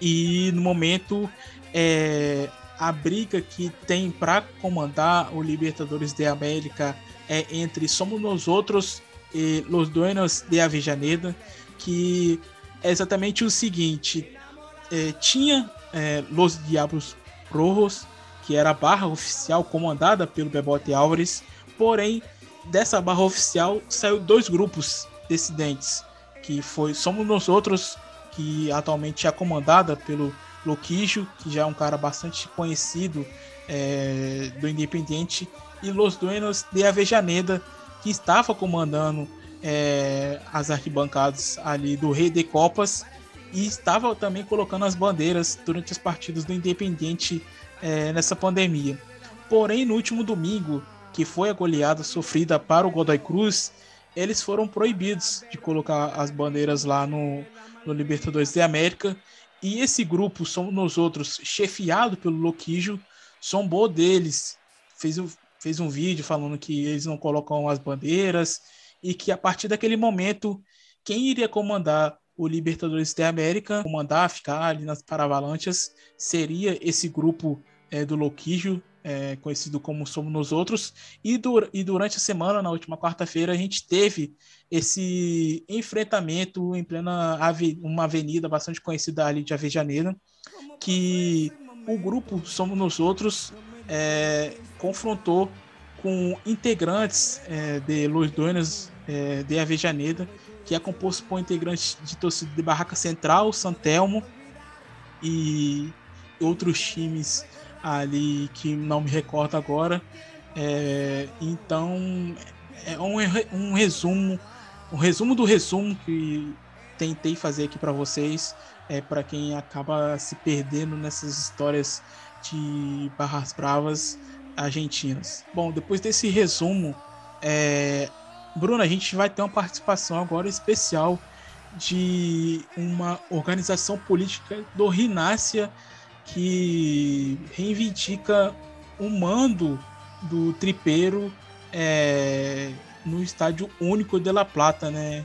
E no momento é, a briga que tem para comandar o Libertadores de América é entre Somos Nós Outros e Los Duenos de Avellaneda, que é exatamente o seguinte: é, tinha é, Los Diablos Rojos, que era a barra oficial comandada pelo Bebote Álvares, porém dessa barra oficial saiu dois grupos dissidentes, que foi Somos Nós Outros, que atualmente é comandada pelo Loquijo, que já é um cara bastante conhecido é, do Independiente, e Los Duenos de Avejaneda, que estava comandando é, as arquibancadas ali do Rei de Copas e estava também colocando as bandeiras durante as partidas do Independiente é, nessa pandemia. Porém, no último domingo, que foi a goleada sofrida para o Godoy Cruz, eles foram proibidos de colocar as bandeiras lá no, no Libertadores de América. E esse grupo, somos nós outros, chefiado pelo Loquijo, sombou deles, fez, fez um vídeo falando que eles não colocam as bandeiras e que a partir daquele momento, quem iria comandar o Libertadores de América, comandar, ficar ali nas Paravalanchas, seria esse grupo é, do Loquijo, é, conhecido como Somos Nos Outros, e, dur e durante a semana, na última quarta-feira, a gente teve esse enfrentamento em plena ave uma avenida bastante conhecida ali de Avejaneira, que o grupo Somos Nos Outros é, confrontou com integrantes é, de Los Dueños é, de Avejaneda, que é composto por integrantes de torcida de Barraca Central, Santelmo e outros times ali que não me recordo agora. É, então é um, um resumo, um resumo do resumo que tentei fazer aqui para vocês, é para quem acaba se perdendo nessas histórias de barras bravas argentinas. Bom, depois desse resumo, é, Bruno, a gente vai ter uma participação agora especial de uma organização política do Rinácia que reivindica o mando do tripeiro é, no estádio único de La Plata, né?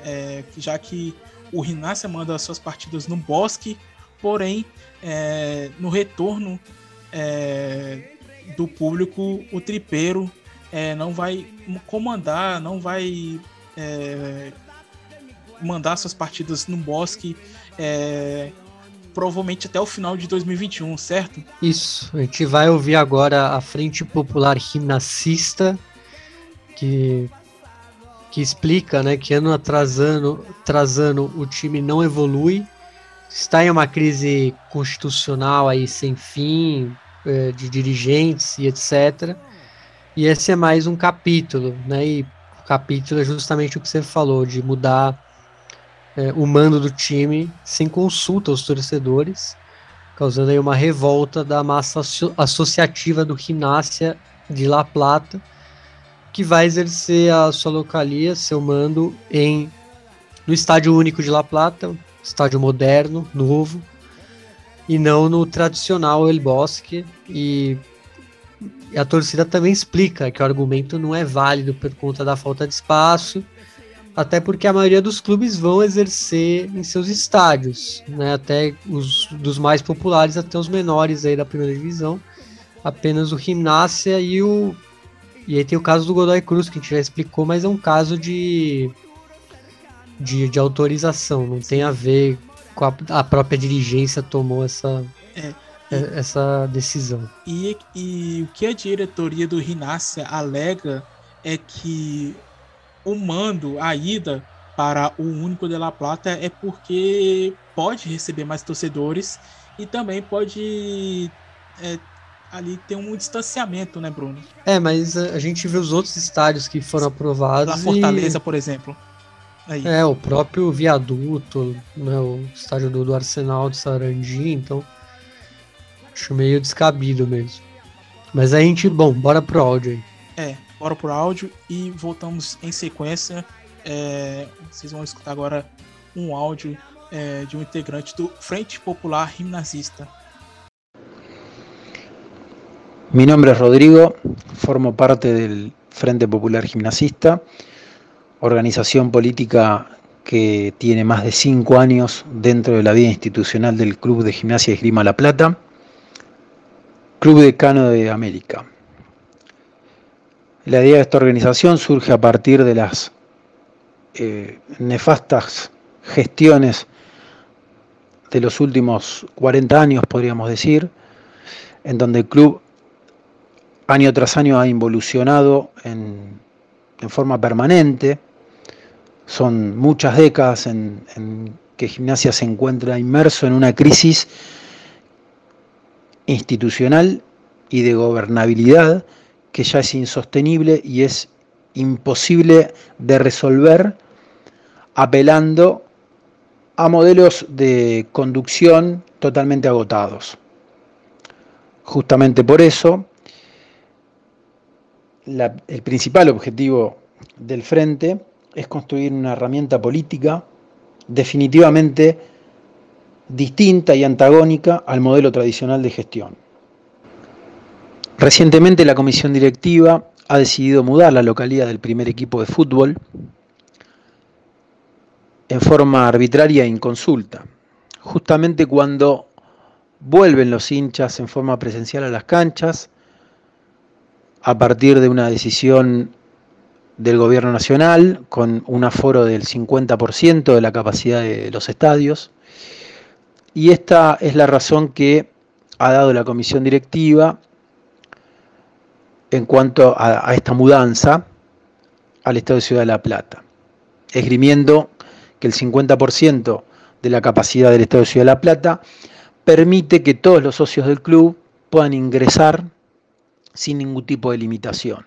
É, já que o Rinácia manda suas partidas no Bosque, porém é, no retorno é, do público, o tripeiro é, não vai comandar, não vai é, mandar suas partidas no Bosque é, provavelmente até o final de 2021, certo? Isso, a gente vai ouvir agora a Frente Popular Rinacista, que, que explica né, que ano atrasando, atrasando o time não evolui, está em uma crise constitucional aí sem fim, é, de dirigentes e etc. E esse é mais um capítulo, né? E o capítulo é justamente o que você falou, de mudar é, o mando do time sem consulta aos torcedores, causando aí uma revolta da massa associativa do Rinácia de La Plata, que vai exercer a sua localia, seu mando em no Estádio Único de La Plata, estádio moderno, novo, e não no tradicional El Bosque. E, a torcida também explica que o argumento não é válido por conta da falta de espaço até porque a maioria dos clubes vão exercer em seus estádios, né? Até os dos mais populares até os menores aí da primeira divisão. Apenas o Gimnásia e o e aí tem o caso do Godoy Cruz que a gente já explicou, mas é um caso de de, de autorização, não tem a ver com a, a própria dirigência tomou essa é, e, essa decisão. E, e o que a diretoria do Rinácia alega é que o mando, a ida para o único de La Plata é porque pode receber mais torcedores e também pode é, ali ter um distanciamento, né, Bruno? É, mas a gente vê os outros estádios que foram aprovados. Da Fortaleza, e... por exemplo. Aí. É, o próprio viaduto, né, o estádio do, do Arsenal de Sarandi, então acho meio descabido mesmo. Mas a gente, bom, bora pro áudio aí. É, bora pro áudio e voltamos em sequência. É, vocês vão escutar agora um áudio é, de um integrante do Frente Popular Gimnasista. Mi nombre es Rodrigo, formo parte del Frente Popular Gimnasista, organización política que tiene más de cinco años dentro de la vida institucional del Club de Gimnasia y Esgrima La Plata, Club Decano de América. La idea de esta organización surge a partir de las eh, nefastas gestiones de los últimos 40 años, podríamos decir, en donde el club año tras año ha involucionado en, forma permanente. Son muchas décadas en, en que Gimnasia se encuentra inmerso en una crisis institucional y de gobernabilidad que ya es insostenible y es imposible de resolver apelando a modelos de conducción totalmente agotados. Justamente por eso, el principal objetivo del Frente es construir una herramienta política definitivamente distinta y antagónica al modelo tradicional de gestión. Recientemente la comisión directiva ha decidido mudar la localidad del primer equipo de fútbol en forma arbitraria e inconsulta, justamente cuando vuelven los hinchas en forma presencial a las canchas, a partir de una decisión del gobierno nacional con un aforo del 50% de la capacidad de los estadios. Y esta es la razón que ha dado la comisión directiva en cuanto a, esta mudanza al Estado de Ciudad de La Plata, esgrimiendo que el 50% de la capacidad del Estado de Ciudad de La Plata permite que todos los socios del club puedan ingresar sin ningún tipo de limitación,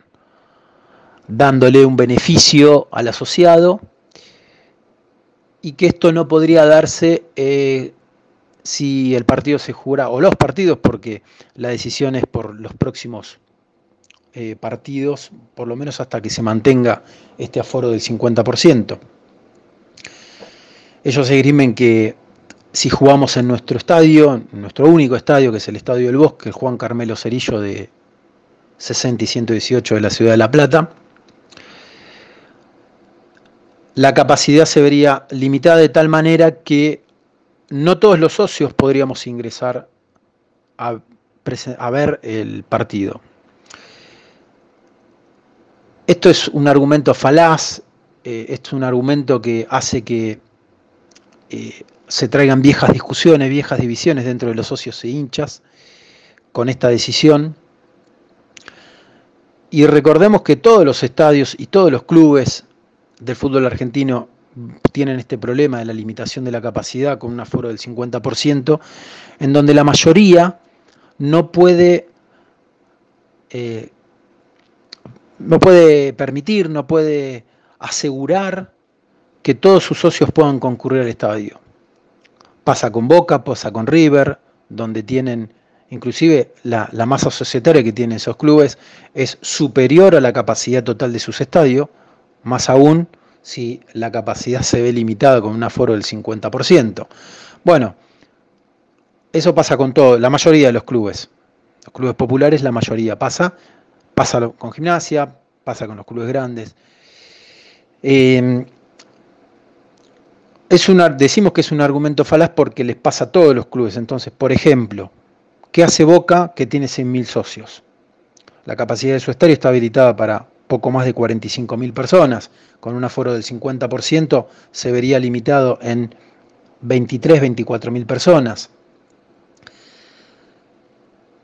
dándole un beneficio al asociado y que esto no podría darse eh, si el partido se jura, o los partidos, porque la decisión es por los próximos eh, partidos, por lo menos hasta que se mantenga este aforo del 50%. Ellos esgrimen que si jugamos en nuestro estadio, nuestro único estadio, que es el Estadio del Bosque, el Juan Carmelo Cerillo de 60 y 118 de la ciudad de La Plata, la capacidad se vería limitada de tal manera que no todos los socios podríamos ingresar a, ver el partido. Esto es un argumento falaz, eh, esto es un argumento que hace que eh, se traigan viejas discusiones, viejas divisiones dentro de los socios e hinchas con esta decisión. Y recordemos que todos los estadios y todos los clubes del fútbol argentino tienen este problema de la limitación de la capacidad con un aforo del 50%, en donde la mayoría no puede eh, no puede permitir, no puede asegurar que todos sus socios puedan concurrir al estadio. Pasa con Boca, pasa con River, donde tienen, inclusive la, masa societaria que tienen esos clubes es superior a la capacidad total de sus estadios, más aún si la capacidad se ve limitada con un aforo del 50%. Bueno, eso pasa con todo, la mayoría de los clubes. Los clubes populares, la mayoría pasa Pasa con gimnasia, pasa con los clubes grandes. Em, es una, decimos que es un argumento falaz porque les pasa a todos los clubes. Entonces, por ejemplo, ¿qué hace Boca que tiene 100.000 socios? La capacidad de su estadio está habilitada para poco más de 45.000 personas. Con un aforo del 50% se vería limitado en 23, 24.000 personas.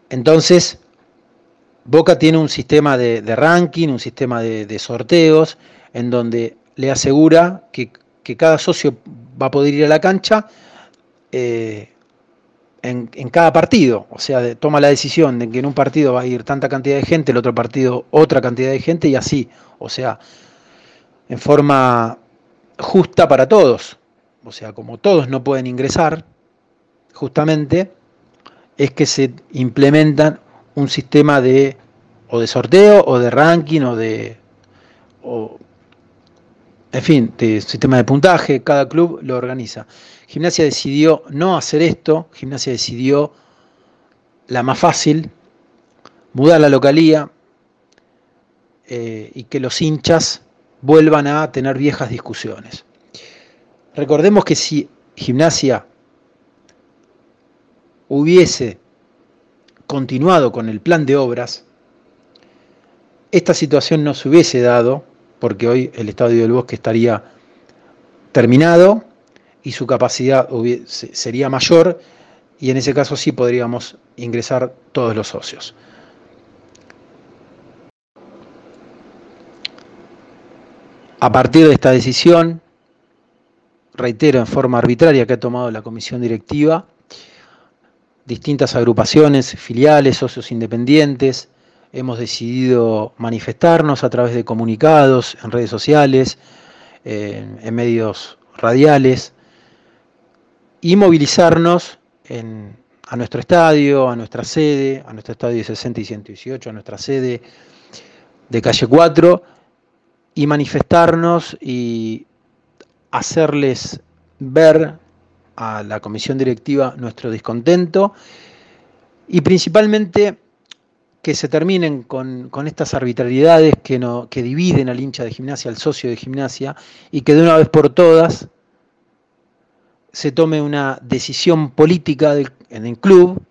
Entonces, Boca tiene un sistema de, ranking, un sistema de, sorteos, en donde le asegura que, cada socio va a poder ir a la cancha eh, en, cada partido. O sea, toma la decisión de que en un partido va a ir tanta cantidad de gente, el otro partido otra cantidad de gente y así. O sea, en forma justa para todos. O sea, como todos no pueden ingresar, justamente, es que se implementan un sistema de o de sorteo o de ranking o de en fin, de sistema de puntaje, cada club lo organiza. Gimnasia decidió no hacer esto, Gimnasia decidió la más fácil, mudar la localía eh, y que los hinchas vuelvan a tener viejas discusiones. Recordemos que si Gimnasia hubiese continuado con el plan de obras, esta situación no se hubiese dado, porque hoy el Estadio del Bosque estaría terminado y su capacidad sería mayor, y en ese caso sí podríamos ingresar todos los socios. A partir de esta decisión, reitero en forma arbitraria que ha tomado la comisión directiva, distintas agrupaciones, filiales, socios independientes, hemos decidido manifestarnos a través de comunicados, en redes sociales, en medios radiales, y movilizarnos a nuestro estadio, a nuestra sede, a nuestro estadio 60 y 118, a nuestra sede de calle 4, y manifestarnos y hacerles ver a la comisión directiva nuestro descontento y principalmente que se terminen con, estas arbitrariedades que, no, que dividen al hincha de gimnasia, al socio de gimnasia, y que de una vez por todas se tome una decisión política en el club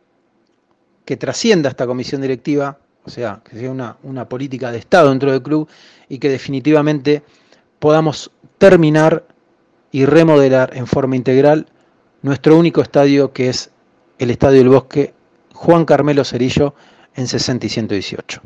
que trascienda esta comisión directiva, o sea, que sea una, una política de Estado dentro del club y que definitivamente podamos terminar y remodelar en forma integral nuestro único estadio que es el Estadio del Bosque Juan Carmelo Cerillo em 60 e 118.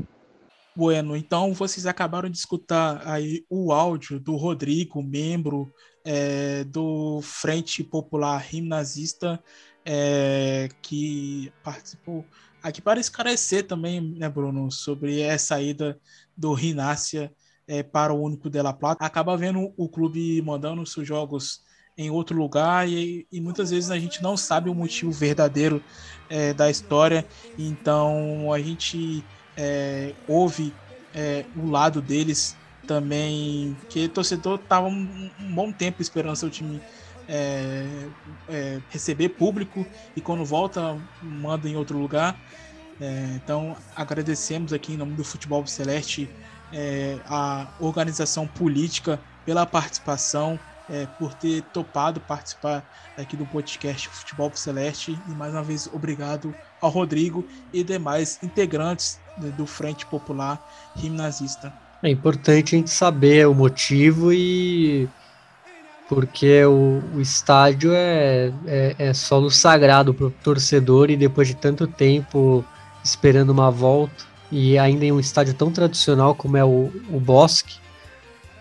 Bueno, então vocês acabaram de escutar aí o áudio do Rodrigo, membro é, do Frente Popular Rim Nazista, é, que participou aqui para esclarecer também, né, Bruno, sobre essa ida do Rinácia é, para o Único de La Plata. Acaba vendo o clube mandando seus jogos em outro lugar e, e, muitas vezes a gente não sabe o motivo verdadeiro é, da história, então a gente é, ouve é, o lado deles também, que torcedor estava um, um, bom tempo esperando seu time é, é, receber público e quando volta manda em outro lugar. É, então agradecemos aqui em nome do Futebol Celeste a organização política pela participação é, por ter topado participar aqui do podcast Futebol Celeste. E mais uma vez, obrigado ao Rodrigo e demais integrantes do Frente Popular Nazista. É importante a gente saber o motivo e porque o, o estádio é, é, é solo sagrado para o torcedor e depois de tanto tempo esperando uma volta e ainda em um estádio tão tradicional como é o, o Bosque,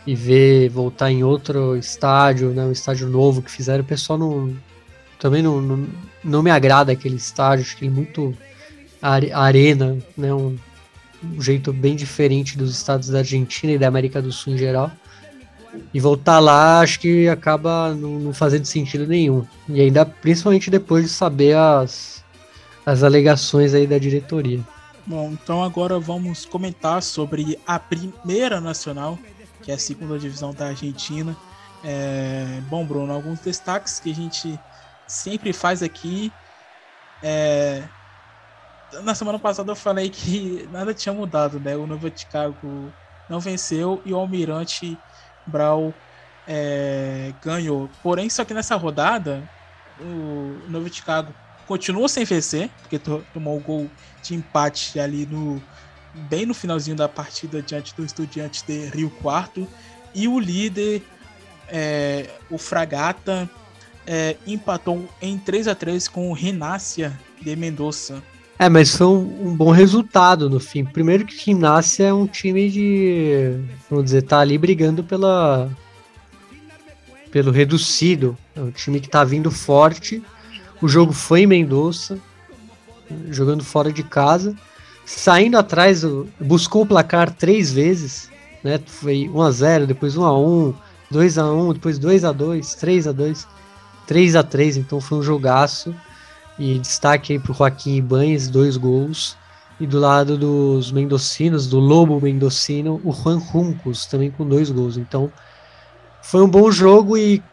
e ver voltar em outro estádio, né, um estádio novo que fizeram, o pessoal não também não, não, não me agrada aquele estádio, acho que é muito arena, né, um, um, jeito bem diferente dos estados da Argentina e da América do Sul em geral. E voltar lá acho que acaba não, fazendo sentido nenhum. E ainda principalmente depois de saber as, as alegações aí da diretoria. Bom, então agora vamos comentar sobre a primeira nacional que é a segunda divisão da Argentina. É, bom, Bruno, alguns destaques que a gente sempre faz aqui. É, na semana passada eu falei que nada tinha mudado, né? O Nova Chicago não venceu e o Almirante Brau é, ganhou. Porém, só que nessa rodada, o Novo Chicago continua sem vencer, porque tomou o gol de empate ali no bem no finalzinho da partida diante do Estudiantes de Rio Quarto. E o líder, é, o Fragata, é, empatou em 3 a 3 com o Rinácia de Mendoza. É, mas foi um, bom resultado no fim. Primeiro que Rinácia é um time de. Vamos dizer, tá ali brigando pela. pelo reducido. É um time que tá vindo forte. O jogo foi em Mendoza, jogando fora de casa. Saindo atrás, buscou o placar três vezes. Né? Foi 1x0, depois 1x1, 2x1, depois 2x2, 3x2, 3x3. Então foi um jogaço. E destaque aí pro Joaquim Ibanez, dois gols. E do lado dos mendocinos, do Lobo Mendocino, o Juan Juncos, também com dois gols. Então, foi um bom jogo e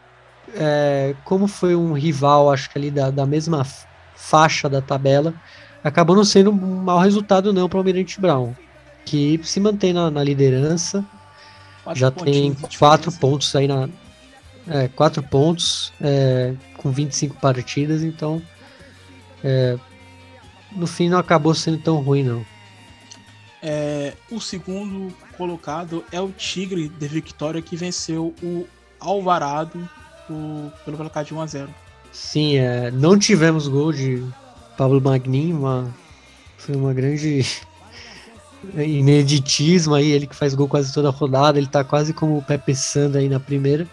é, como foi um rival, acho que ali da, da mesma faixa da tabela, acabou não sendo um mau resultado não para o Almirante Brown, que se mantém na, na liderança, quatro já tem quatro pontos aí na... É, quatro pontos é, com 25 partidas, então é, no fim não acabou sendo tão ruim, não. É, o segundo colocado é o Tigre de Vitória, que venceu o Alvarado o, pelo placar de 1 a 0 Sim, é, não tivemos gol de Pablo Magnin, uma, foi uma grande ineditismo aí, ele que faz gol quase toda a rodada, ele tá quase como o Pepe Sanda aí na primeira.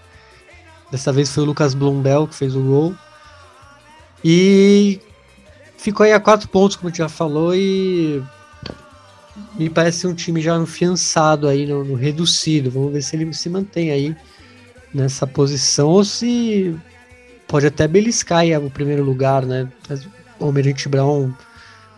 Dessa vez foi o Lucas Blondel que fez o gol. E ficou aí a quatro pontos, como já falou, e me parece um time já afiançado aí no, no, reducido. Vamos ver se ele se mantém aí nessa posição ou se pode até beliscar aí o primeiro lugar, né? O Almirante Brown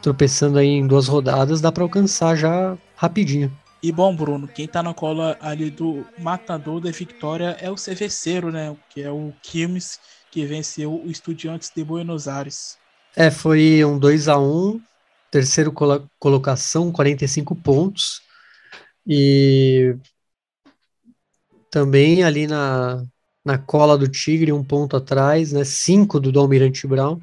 tropeçando aí em duas rodadas, dá para alcançar já rapidinho. E bom, Bruno, quem tá na cola ali do matador da vitória é o Cerveceiro, né? Que é o Quilmes, que venceu o Estudiantes de Buenos Aires. É, foi um 2 a 1 terceiro colo colocação, 45 pontos. E também ali na, na cola do Tigre, um ponto atrás, né? Cinco do Almirante Brown.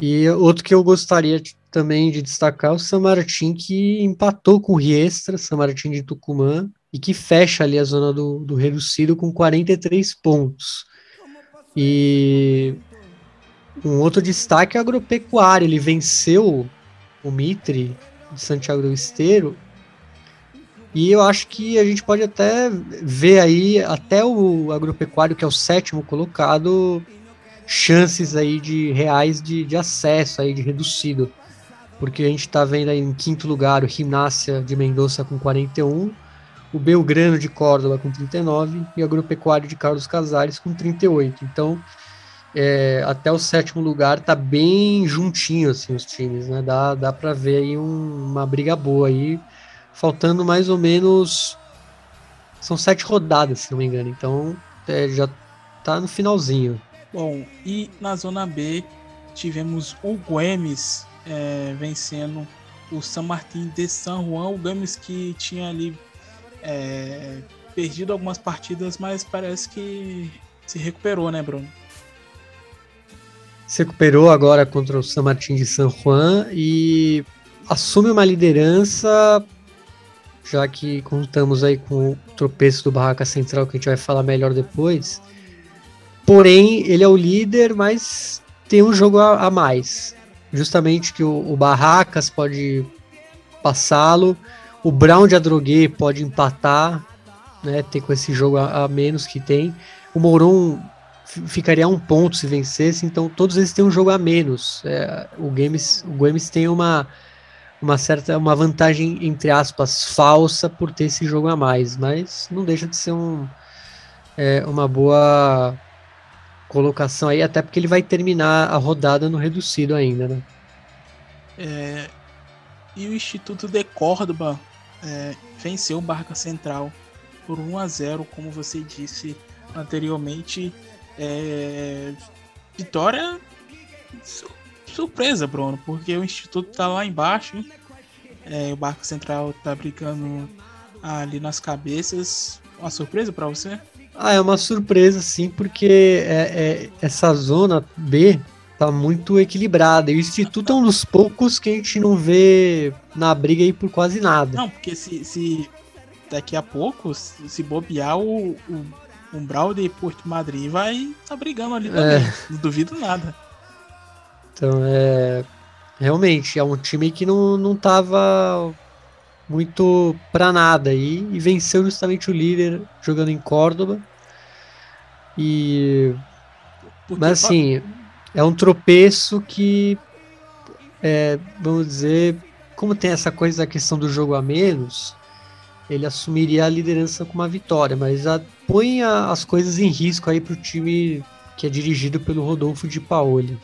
E outro que eu gostaria de, também de destacar é o San Martín, que empatou com o Riestra, San Martín de Tucumã, e que fecha ali a zona do, do reducido com 43 pontos. E um outro destaque é o agropecuário. Ele venceu o Mitre de Santiago do Esteiro. E eu acho que a gente pode até ver aí, até o agropecuário, que é o sétimo colocado, chances aí de reais de, de acesso aí, de reducido. Porque a gente está vendo aí em quinto lugar o Gimnásia de Mendoza com 41, o Belgrano de Córdoba com 39 e o Agropecuário de Carlos Casares com 38. Então, é, até o sétimo lugar tá bem juntinho assim os times, né? Dá, dá para ver aí um, uma briga boa aí, faltando mais ou menos são sete rodadas, se não me engano. Então é, já tá no finalzinho. Bom, e na zona B tivemos o Guemes é, vencendo o San Martín de San Juan, o Guemes que tinha ali é, perdido algumas partidas, mas parece que se recuperou, né, Bruno? Se recuperou agora contra o San Martín de San Juan e assume uma liderança, já que contamos aí com o tropeço do Barraca Central, que a gente vai falar melhor depois. Porém, ele é o líder, mas tem um jogo a, a mais. Justamente que o, o Barracas pode passá-lo, o Brown de Adrogué pode empatar, né? Ter com esse jogo a, a menos que tem. O Moron ficaria a um ponto se vencesse, então todos eles têm um jogo a menos. É, o Games, o Games tem uma, uma certa uma vantagem entre aspas falsa por ter esse jogo a mais, mas não deixa de ser um, é, uma boa colocação aí, até porque ele vai terminar a rodada no reducido ainda, né? É, e o Instituto de Córdoba é, venceu o Barca Central por 1 a 0, como você disse anteriormente. É... Vitória surpresa, Bruno, porque o Instituto tá lá embaixo. É, o Barco Central tá brincando ali nas cabeças. Uma surpresa para você? Ah, é uma surpresa, sim, porque é, é, essa zona B tá muito equilibrada. E o Instituto é um dos poucos que a gente não vê na briga aí por quase nada. Não, porque se, se daqui a pouco, se, bobear, o, o Umbral de Porto Madrid vai tá brigando ali também. É. Não duvido nada. Então, é. Realmente, é um time que não, não tava muito para nada e, e, venceu justamente o líder jogando em Córdoba. E Porque mas assim, é um tropeço que é, vamos dizer, como tem essa coisa da questão do jogo a menos, ele assumiria a liderança com uma vitória, mas a, põe a, as coisas em risco aí para o time que é dirigido pelo Rodolfo de Paoli.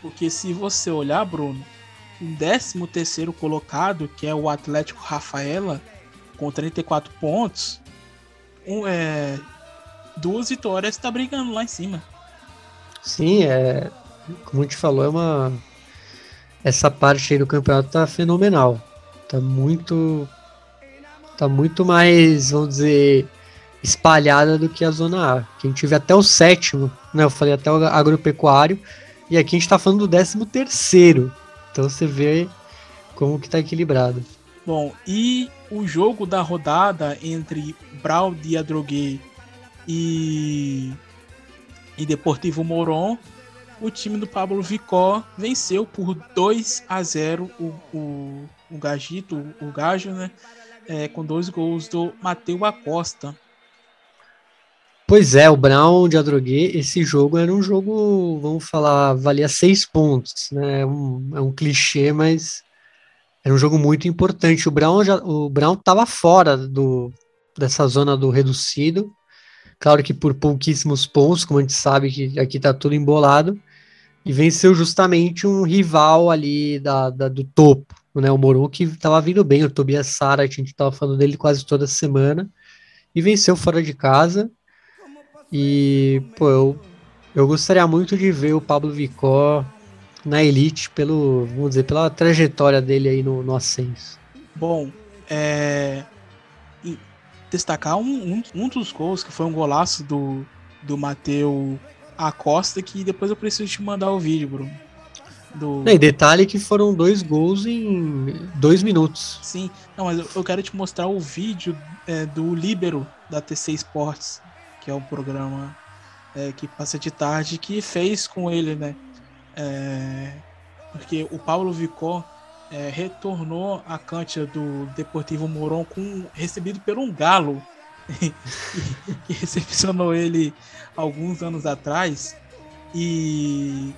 Porque se você olhar, Bruno, o 13 terceiro colocado, que é o Atlético Rafaela, com 34 pontos, um, é, duas vitórias está brigando lá em cima. Sim, é, como a gente falou, é uma essa parte aí do campeonato tá fenomenal. Tá muito tá muito mais, vamos dizer, espalhada do que a zona A. Que a gente vê até o sétimo, né? Eu falei até o agropecuário, e aqui a gente tá falando do décimo terceiro. Então você vê como que tá equilibrado. Bom, e o jogo da rodada entre Brau de Adrogué e, e Deportivo Moron, o time do Pablo Vicó venceu por 2 a 0 o, o, o Gagito, o Gajo, né? É, com dois gols do Mateu Acosta. Pois é, o Brown de Adrogué, esse jogo era um jogo, vamos falar, valia seis pontos, né? É um, é um clichê, mas era um jogo muito importante. O Brown já, o Brown estava fora do, dessa zona do reducido, claro que por pouquíssimos pontos, como a gente sabe que aqui está tudo embolado, e venceu justamente um rival ali da, da do topo, né? O Moron que estava vindo bem, o Tobias Sara, a gente estava falando dele quase toda semana, e venceu fora de casa. E, pô, eu, eu gostaria muito de ver o Pablo Vicó na elite pelo, vamos dizer, pela trajetória dele aí no, no ascenso. Bom, é, destacar um, um, um, dos gols que foi um golaço do, do Mateu Acosta, que depois eu preciso te mandar o vídeo, Bruno. Do... E detalhe que foram dois gols em dois minutos. Sim, não, mas eu, eu quero te mostrar o vídeo é, do Líbero da TC Sports que é o programa é, que passa de tarde, que fez com ele, né? É, porque o Paulo Vicó é, retornou a cancha do Deportivo Moron com recebido por um galo que recepcionou ele alguns anos atrás e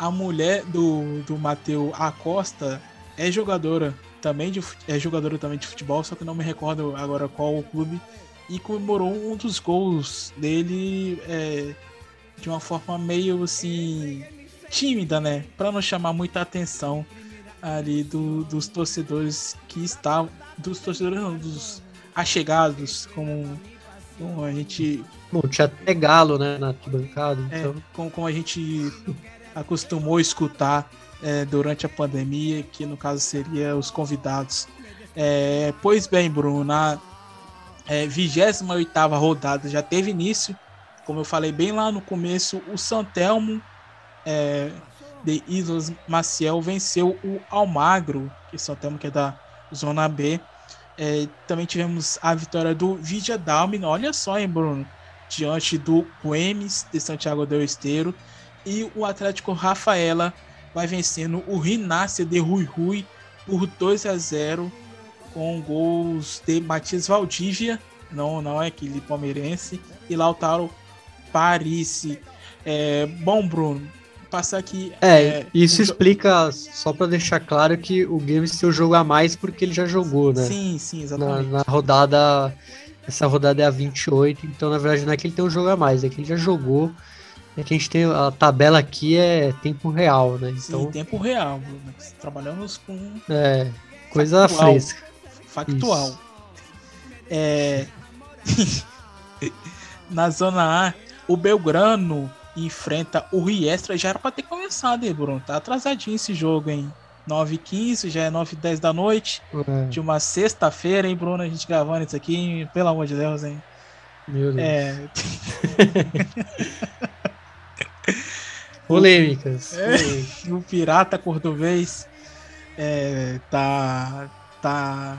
a mulher do, do Mateu Acosta é jogadora também de é jogadora também de futebol, só que não me recordo agora qual o clube e comemorou um dos gols dele é, de uma forma meio assim tímida, né? Para não chamar muita atenção ali do, dos torcedores que estavam, dos torcedores não, dos achegados, como, como a gente. Bom, tinha até galo, né, na arquibancada. É, então... como, como a gente acostumou a escutar é, durante a pandemia, que no caso seria os convidados. É, pois bem, Bruno, na, é, 28 rodada já teve início. Como eu falei bem lá no começo, o Santelmo é, de Islas Maciel venceu o Almagro, que é Santelmo que é da Zona B. É, também tivemos a vitória do Vidia Dalmin, olha só, hein, Bruno, diante do Coemes de Santiago del Esteiro. E o Atlético Rafaela vai vencendo o Rinácia de Rui Rui por 2 a 0 com gols de Matias Valdívia, não, não é aquele palmeirense, e Lautaro Parisi. É, bom, Bruno, passar aqui. É, é isso explica, só para deixar claro que o Games tem o jogo a mais porque ele já jogou, né? Sim, sim, exatamente. Na, na, rodada. Essa rodada é a 28, então na verdade não é que ele tem um jogo a mais, é que ele já jogou. É que a gente tem. A tabela aqui é tempo real, né? Então, tempo real, Bruno. Trabalhamos com. É, coisa factual, fresca. Factual. É, na zona A, o Belgrano enfrenta o Riestra. Já era pra ter começado, hein, Bruno? Tá atrasadinho esse jogo, hein? 9h15, já é 9h10 da noite. É. De uma sexta-feira, hein, Bruno? A gente gravando isso aqui, pelo amor de Deus, hein? Meu Deus. É, Polêmicas. É. o Pirata Cordovez é, tá, tá,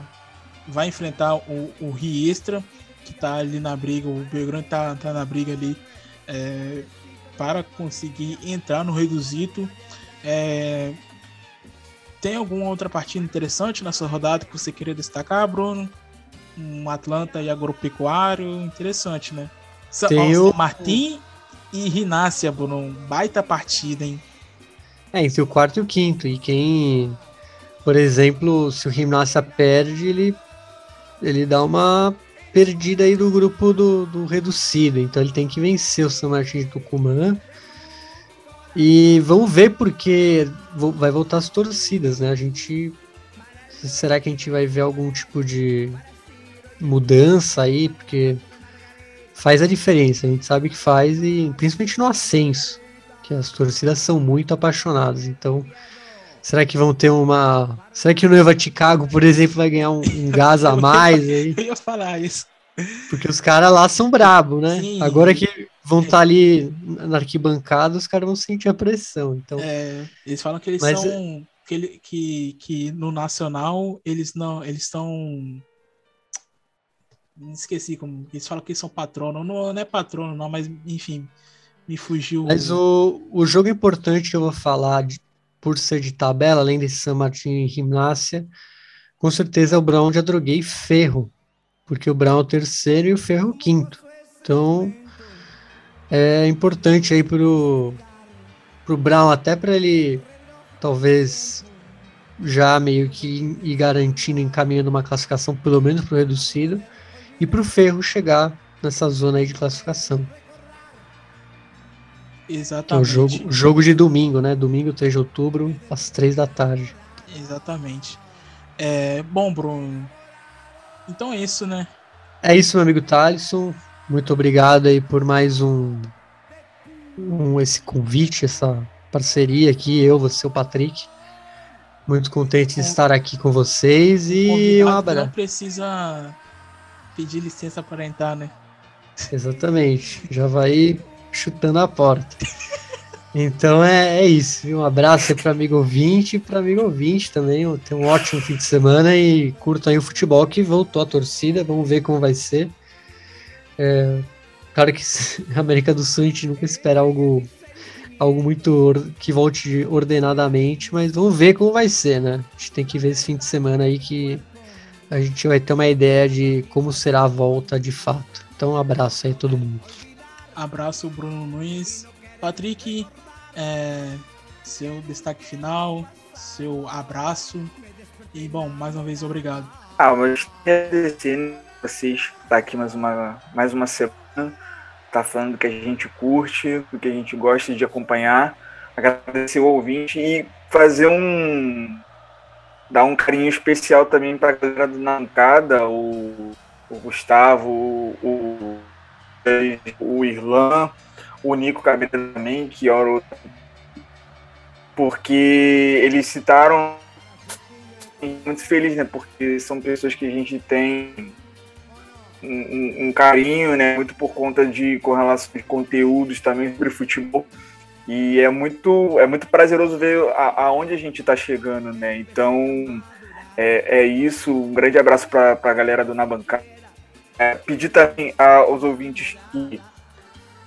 vai enfrentar o, o Riestra, que tá ali na briga, o Belgrano tá, tá na briga ali é, para conseguir entrar no reduzido. É, tem alguma outra partida interessante nessa rodada que você queria destacar, Bruno? Um Atlanta e Agropecuário, interessante, né? Tem o- Martim e Rinácia, Bruno. Baita partida, hein? É, entre o quarto e o quinto. E quem, por exemplo, se o Gimnasia perde, ele, ele dá uma perdida aí do grupo do, do reducido. Então ele tem que vencer o São Martin de Tucumã. E vamos ver porque vai voltar as torcidas, né? A gente. Será que a gente vai ver algum tipo de mudança aí? Porque faz a diferença, a gente sabe que faz, e principalmente no ascenso que as torcidas são muito apaixonadas. Então, será que vão ter uma. Será que o Nova Chicago, por exemplo, vai ganhar um, um gás a mais aí? Eu ia falar isso. Porque os caras lá são brabos, né? Sim. Agora que vão estar ali na arquibancada, os caras vão sentir a pressão. Então, É, eles falam que eles Mas são. Que, ele- que, que no Nacional eles não. Eles estão. Esqueci como. Eles falam que são patrono. Não, não é patrono, não, mas enfim. Me fugiu. mas o, o jogo importante que eu vou falar, de- por ser de tabela, além desse San Martin e Gimnasia, com certeza é o Brown de Adroguei e Ferro. Porque o Brown é o terceiro e o Ferro é o quinto. Então, é importante aí pro, pro Brown, até para ele talvez já meio que ir garantindo, encaminhando uma classificação, pelo menos pro reducido, e pro Ferro chegar nessa zona aí de classificação. Que é o Exatamente. jogo, jogo de domingo, né? Domingo, 3 de outubro, às 3 da tarde. Exatamente. É, bom, Bruno. Então é isso, né? É isso, meu amigo Thalisson. Muito obrigado aí por mais um, um esse convite, essa parceria aqui, eu, você, o Patrick. Muito contente de É. estar aqui com vocês O e um convidado não abraço. precisa pedir licença para entrar, né? Exatamente. Já vai chutando a porta. Então é, é isso. viu? Um abraço aí para amigo ouvinte e para amigo ouvinte também. Tenha um ótimo fim de semana e curta aí o futebol que voltou a torcida. Vamos ver como vai ser. É, claro que a América do Sul a gente nunca espera algo, algo muito que volte ordenadamente, mas vamos ver como vai ser, né? A gente tem que ver esse fim de semana aí que a gente vai ter uma ideia de como será a volta de fato. Então, um abraço aí a todo mundo. Abraço, Bruno Nunes. Patrick, é, seu destaque final, seu abraço. E, bom, mais uma vez, obrigado. Ah, mas agradecer vocês estar aqui mais uma, mais uma semana, tá falando do que a gente curte, do que a gente gosta de acompanhar. Agradecer o ouvinte e fazer um. Dar um carinho especial também para a galera do Nancada, o, o Gustavo, o, o Irlan, o Nico Cabeta também, que ora porque eles citaram muito feliz, né? Porque são pessoas que a gente tem um, um- carinho, né? Muito por conta de correlação de conteúdos também sobre futebol. E é muito, é muito prazeroso ver a- aonde a gente está chegando, né? Então é, é isso. Um grande abraço para a galera do Na Bancada. É, pedir também aos ouvintes que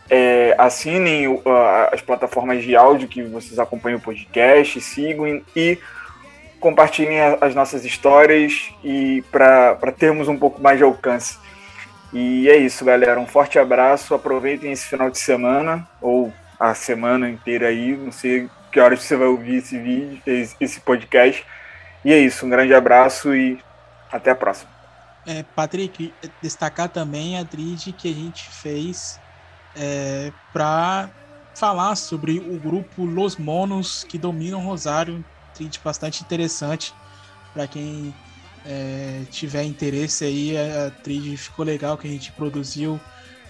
é, assinem a- as plataformas de áudio que vocês acompanham o podcast, sigam e compartilhem as nossas histórias e para termos um pouco mais de alcance. E é isso, galera. Um forte abraço. Aproveitem esse final de semana ou a semana inteira aí. Não sei que horas você vai ouvir esse vídeo, esse, podcast. E é isso. Um grande abraço e até a próxima. É, Patrick, destacar também a trilha que a gente fez é, para falar sobre o grupo Los Monos que dominam Rosário. Trilha bastante interessante para quem é, tiver interesse aí. A trilha ficou legal que a gente produziu.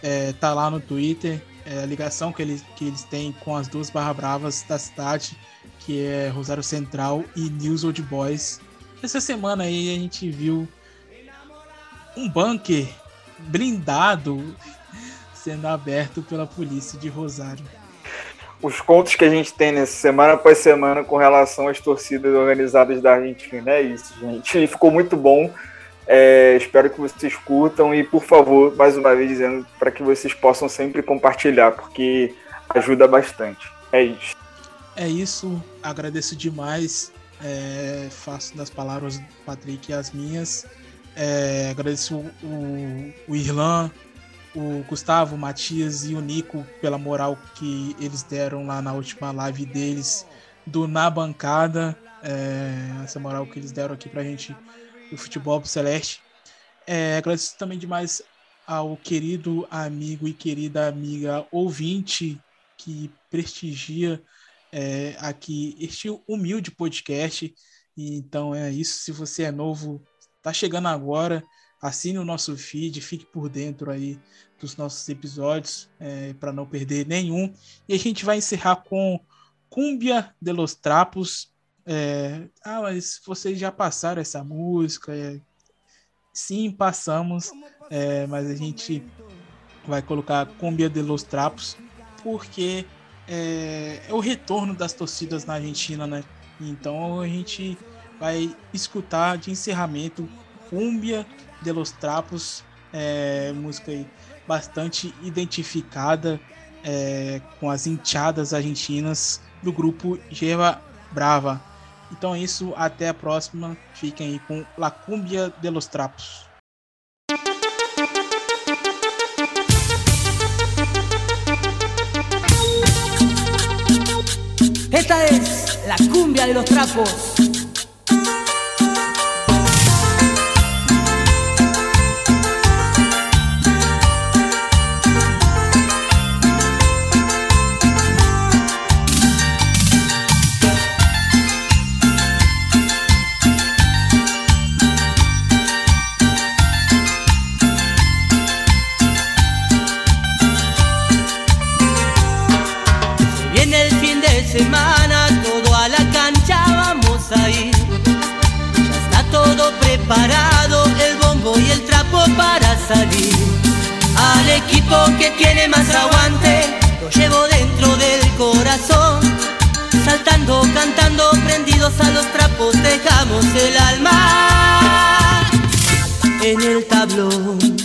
É, tá lá no Twitter. É, a ligação que eles, que eles têm com as duas barra bravas da cidade, que é Rosário Central e News Old Boys. Essa semana aí a gente viu um bunker blindado sendo aberto pela polícia de Rosário. Os contos que a gente tem nessa semana após semana com relação às torcidas organizadas da Argentina. É isso, gente. E ficou muito bom. É, espero que vocês curtam e, por favor, mais uma vez dizendo para que vocês possam sempre compartilhar, porque ajuda bastante. É isso. É isso. Agradeço demais. É, faço das palavras do Patrick as minhas. É, agradeço o, o Irlan, o Gustavo, o Matias e o Nico pela moral que eles deram lá na última live deles do Na Bancada. É, essa moral que eles deram aqui pra gente do Futebol Celeste. É, agradeço também demais ao querido amigo e querida amiga ouvinte que prestigia é, aqui este humilde podcast. Então é isso. Se você é novo, tá chegando agora, assine o nosso feed, fique por dentro aí dos nossos episódios é, para não perder nenhum. E a gente vai encerrar com Cumbia de los Trapos. É, ah, mas vocês já passaram essa música? É, sim, passamos, é, mas a gente vai colocar Cumbia de los Trapos porque é, é o retorno das torcidas na Argentina, né? Então a gente vai escutar de encerramento Cumbia de los Trapos, é, música bastante identificada é, com as enteadas argentinas do grupo Geva Brava. Então é isso, até a próxima. Fiquem aí com La Cumbia de los Trapos. Esta es la cumbia de los trapos. Parado el bombo y el trapo para salir. Al equipo que tiene más aguante, lo llevo dentro del corazón. Saltando, cantando, prendidos a los trapos, dejamos el alma en el tablón.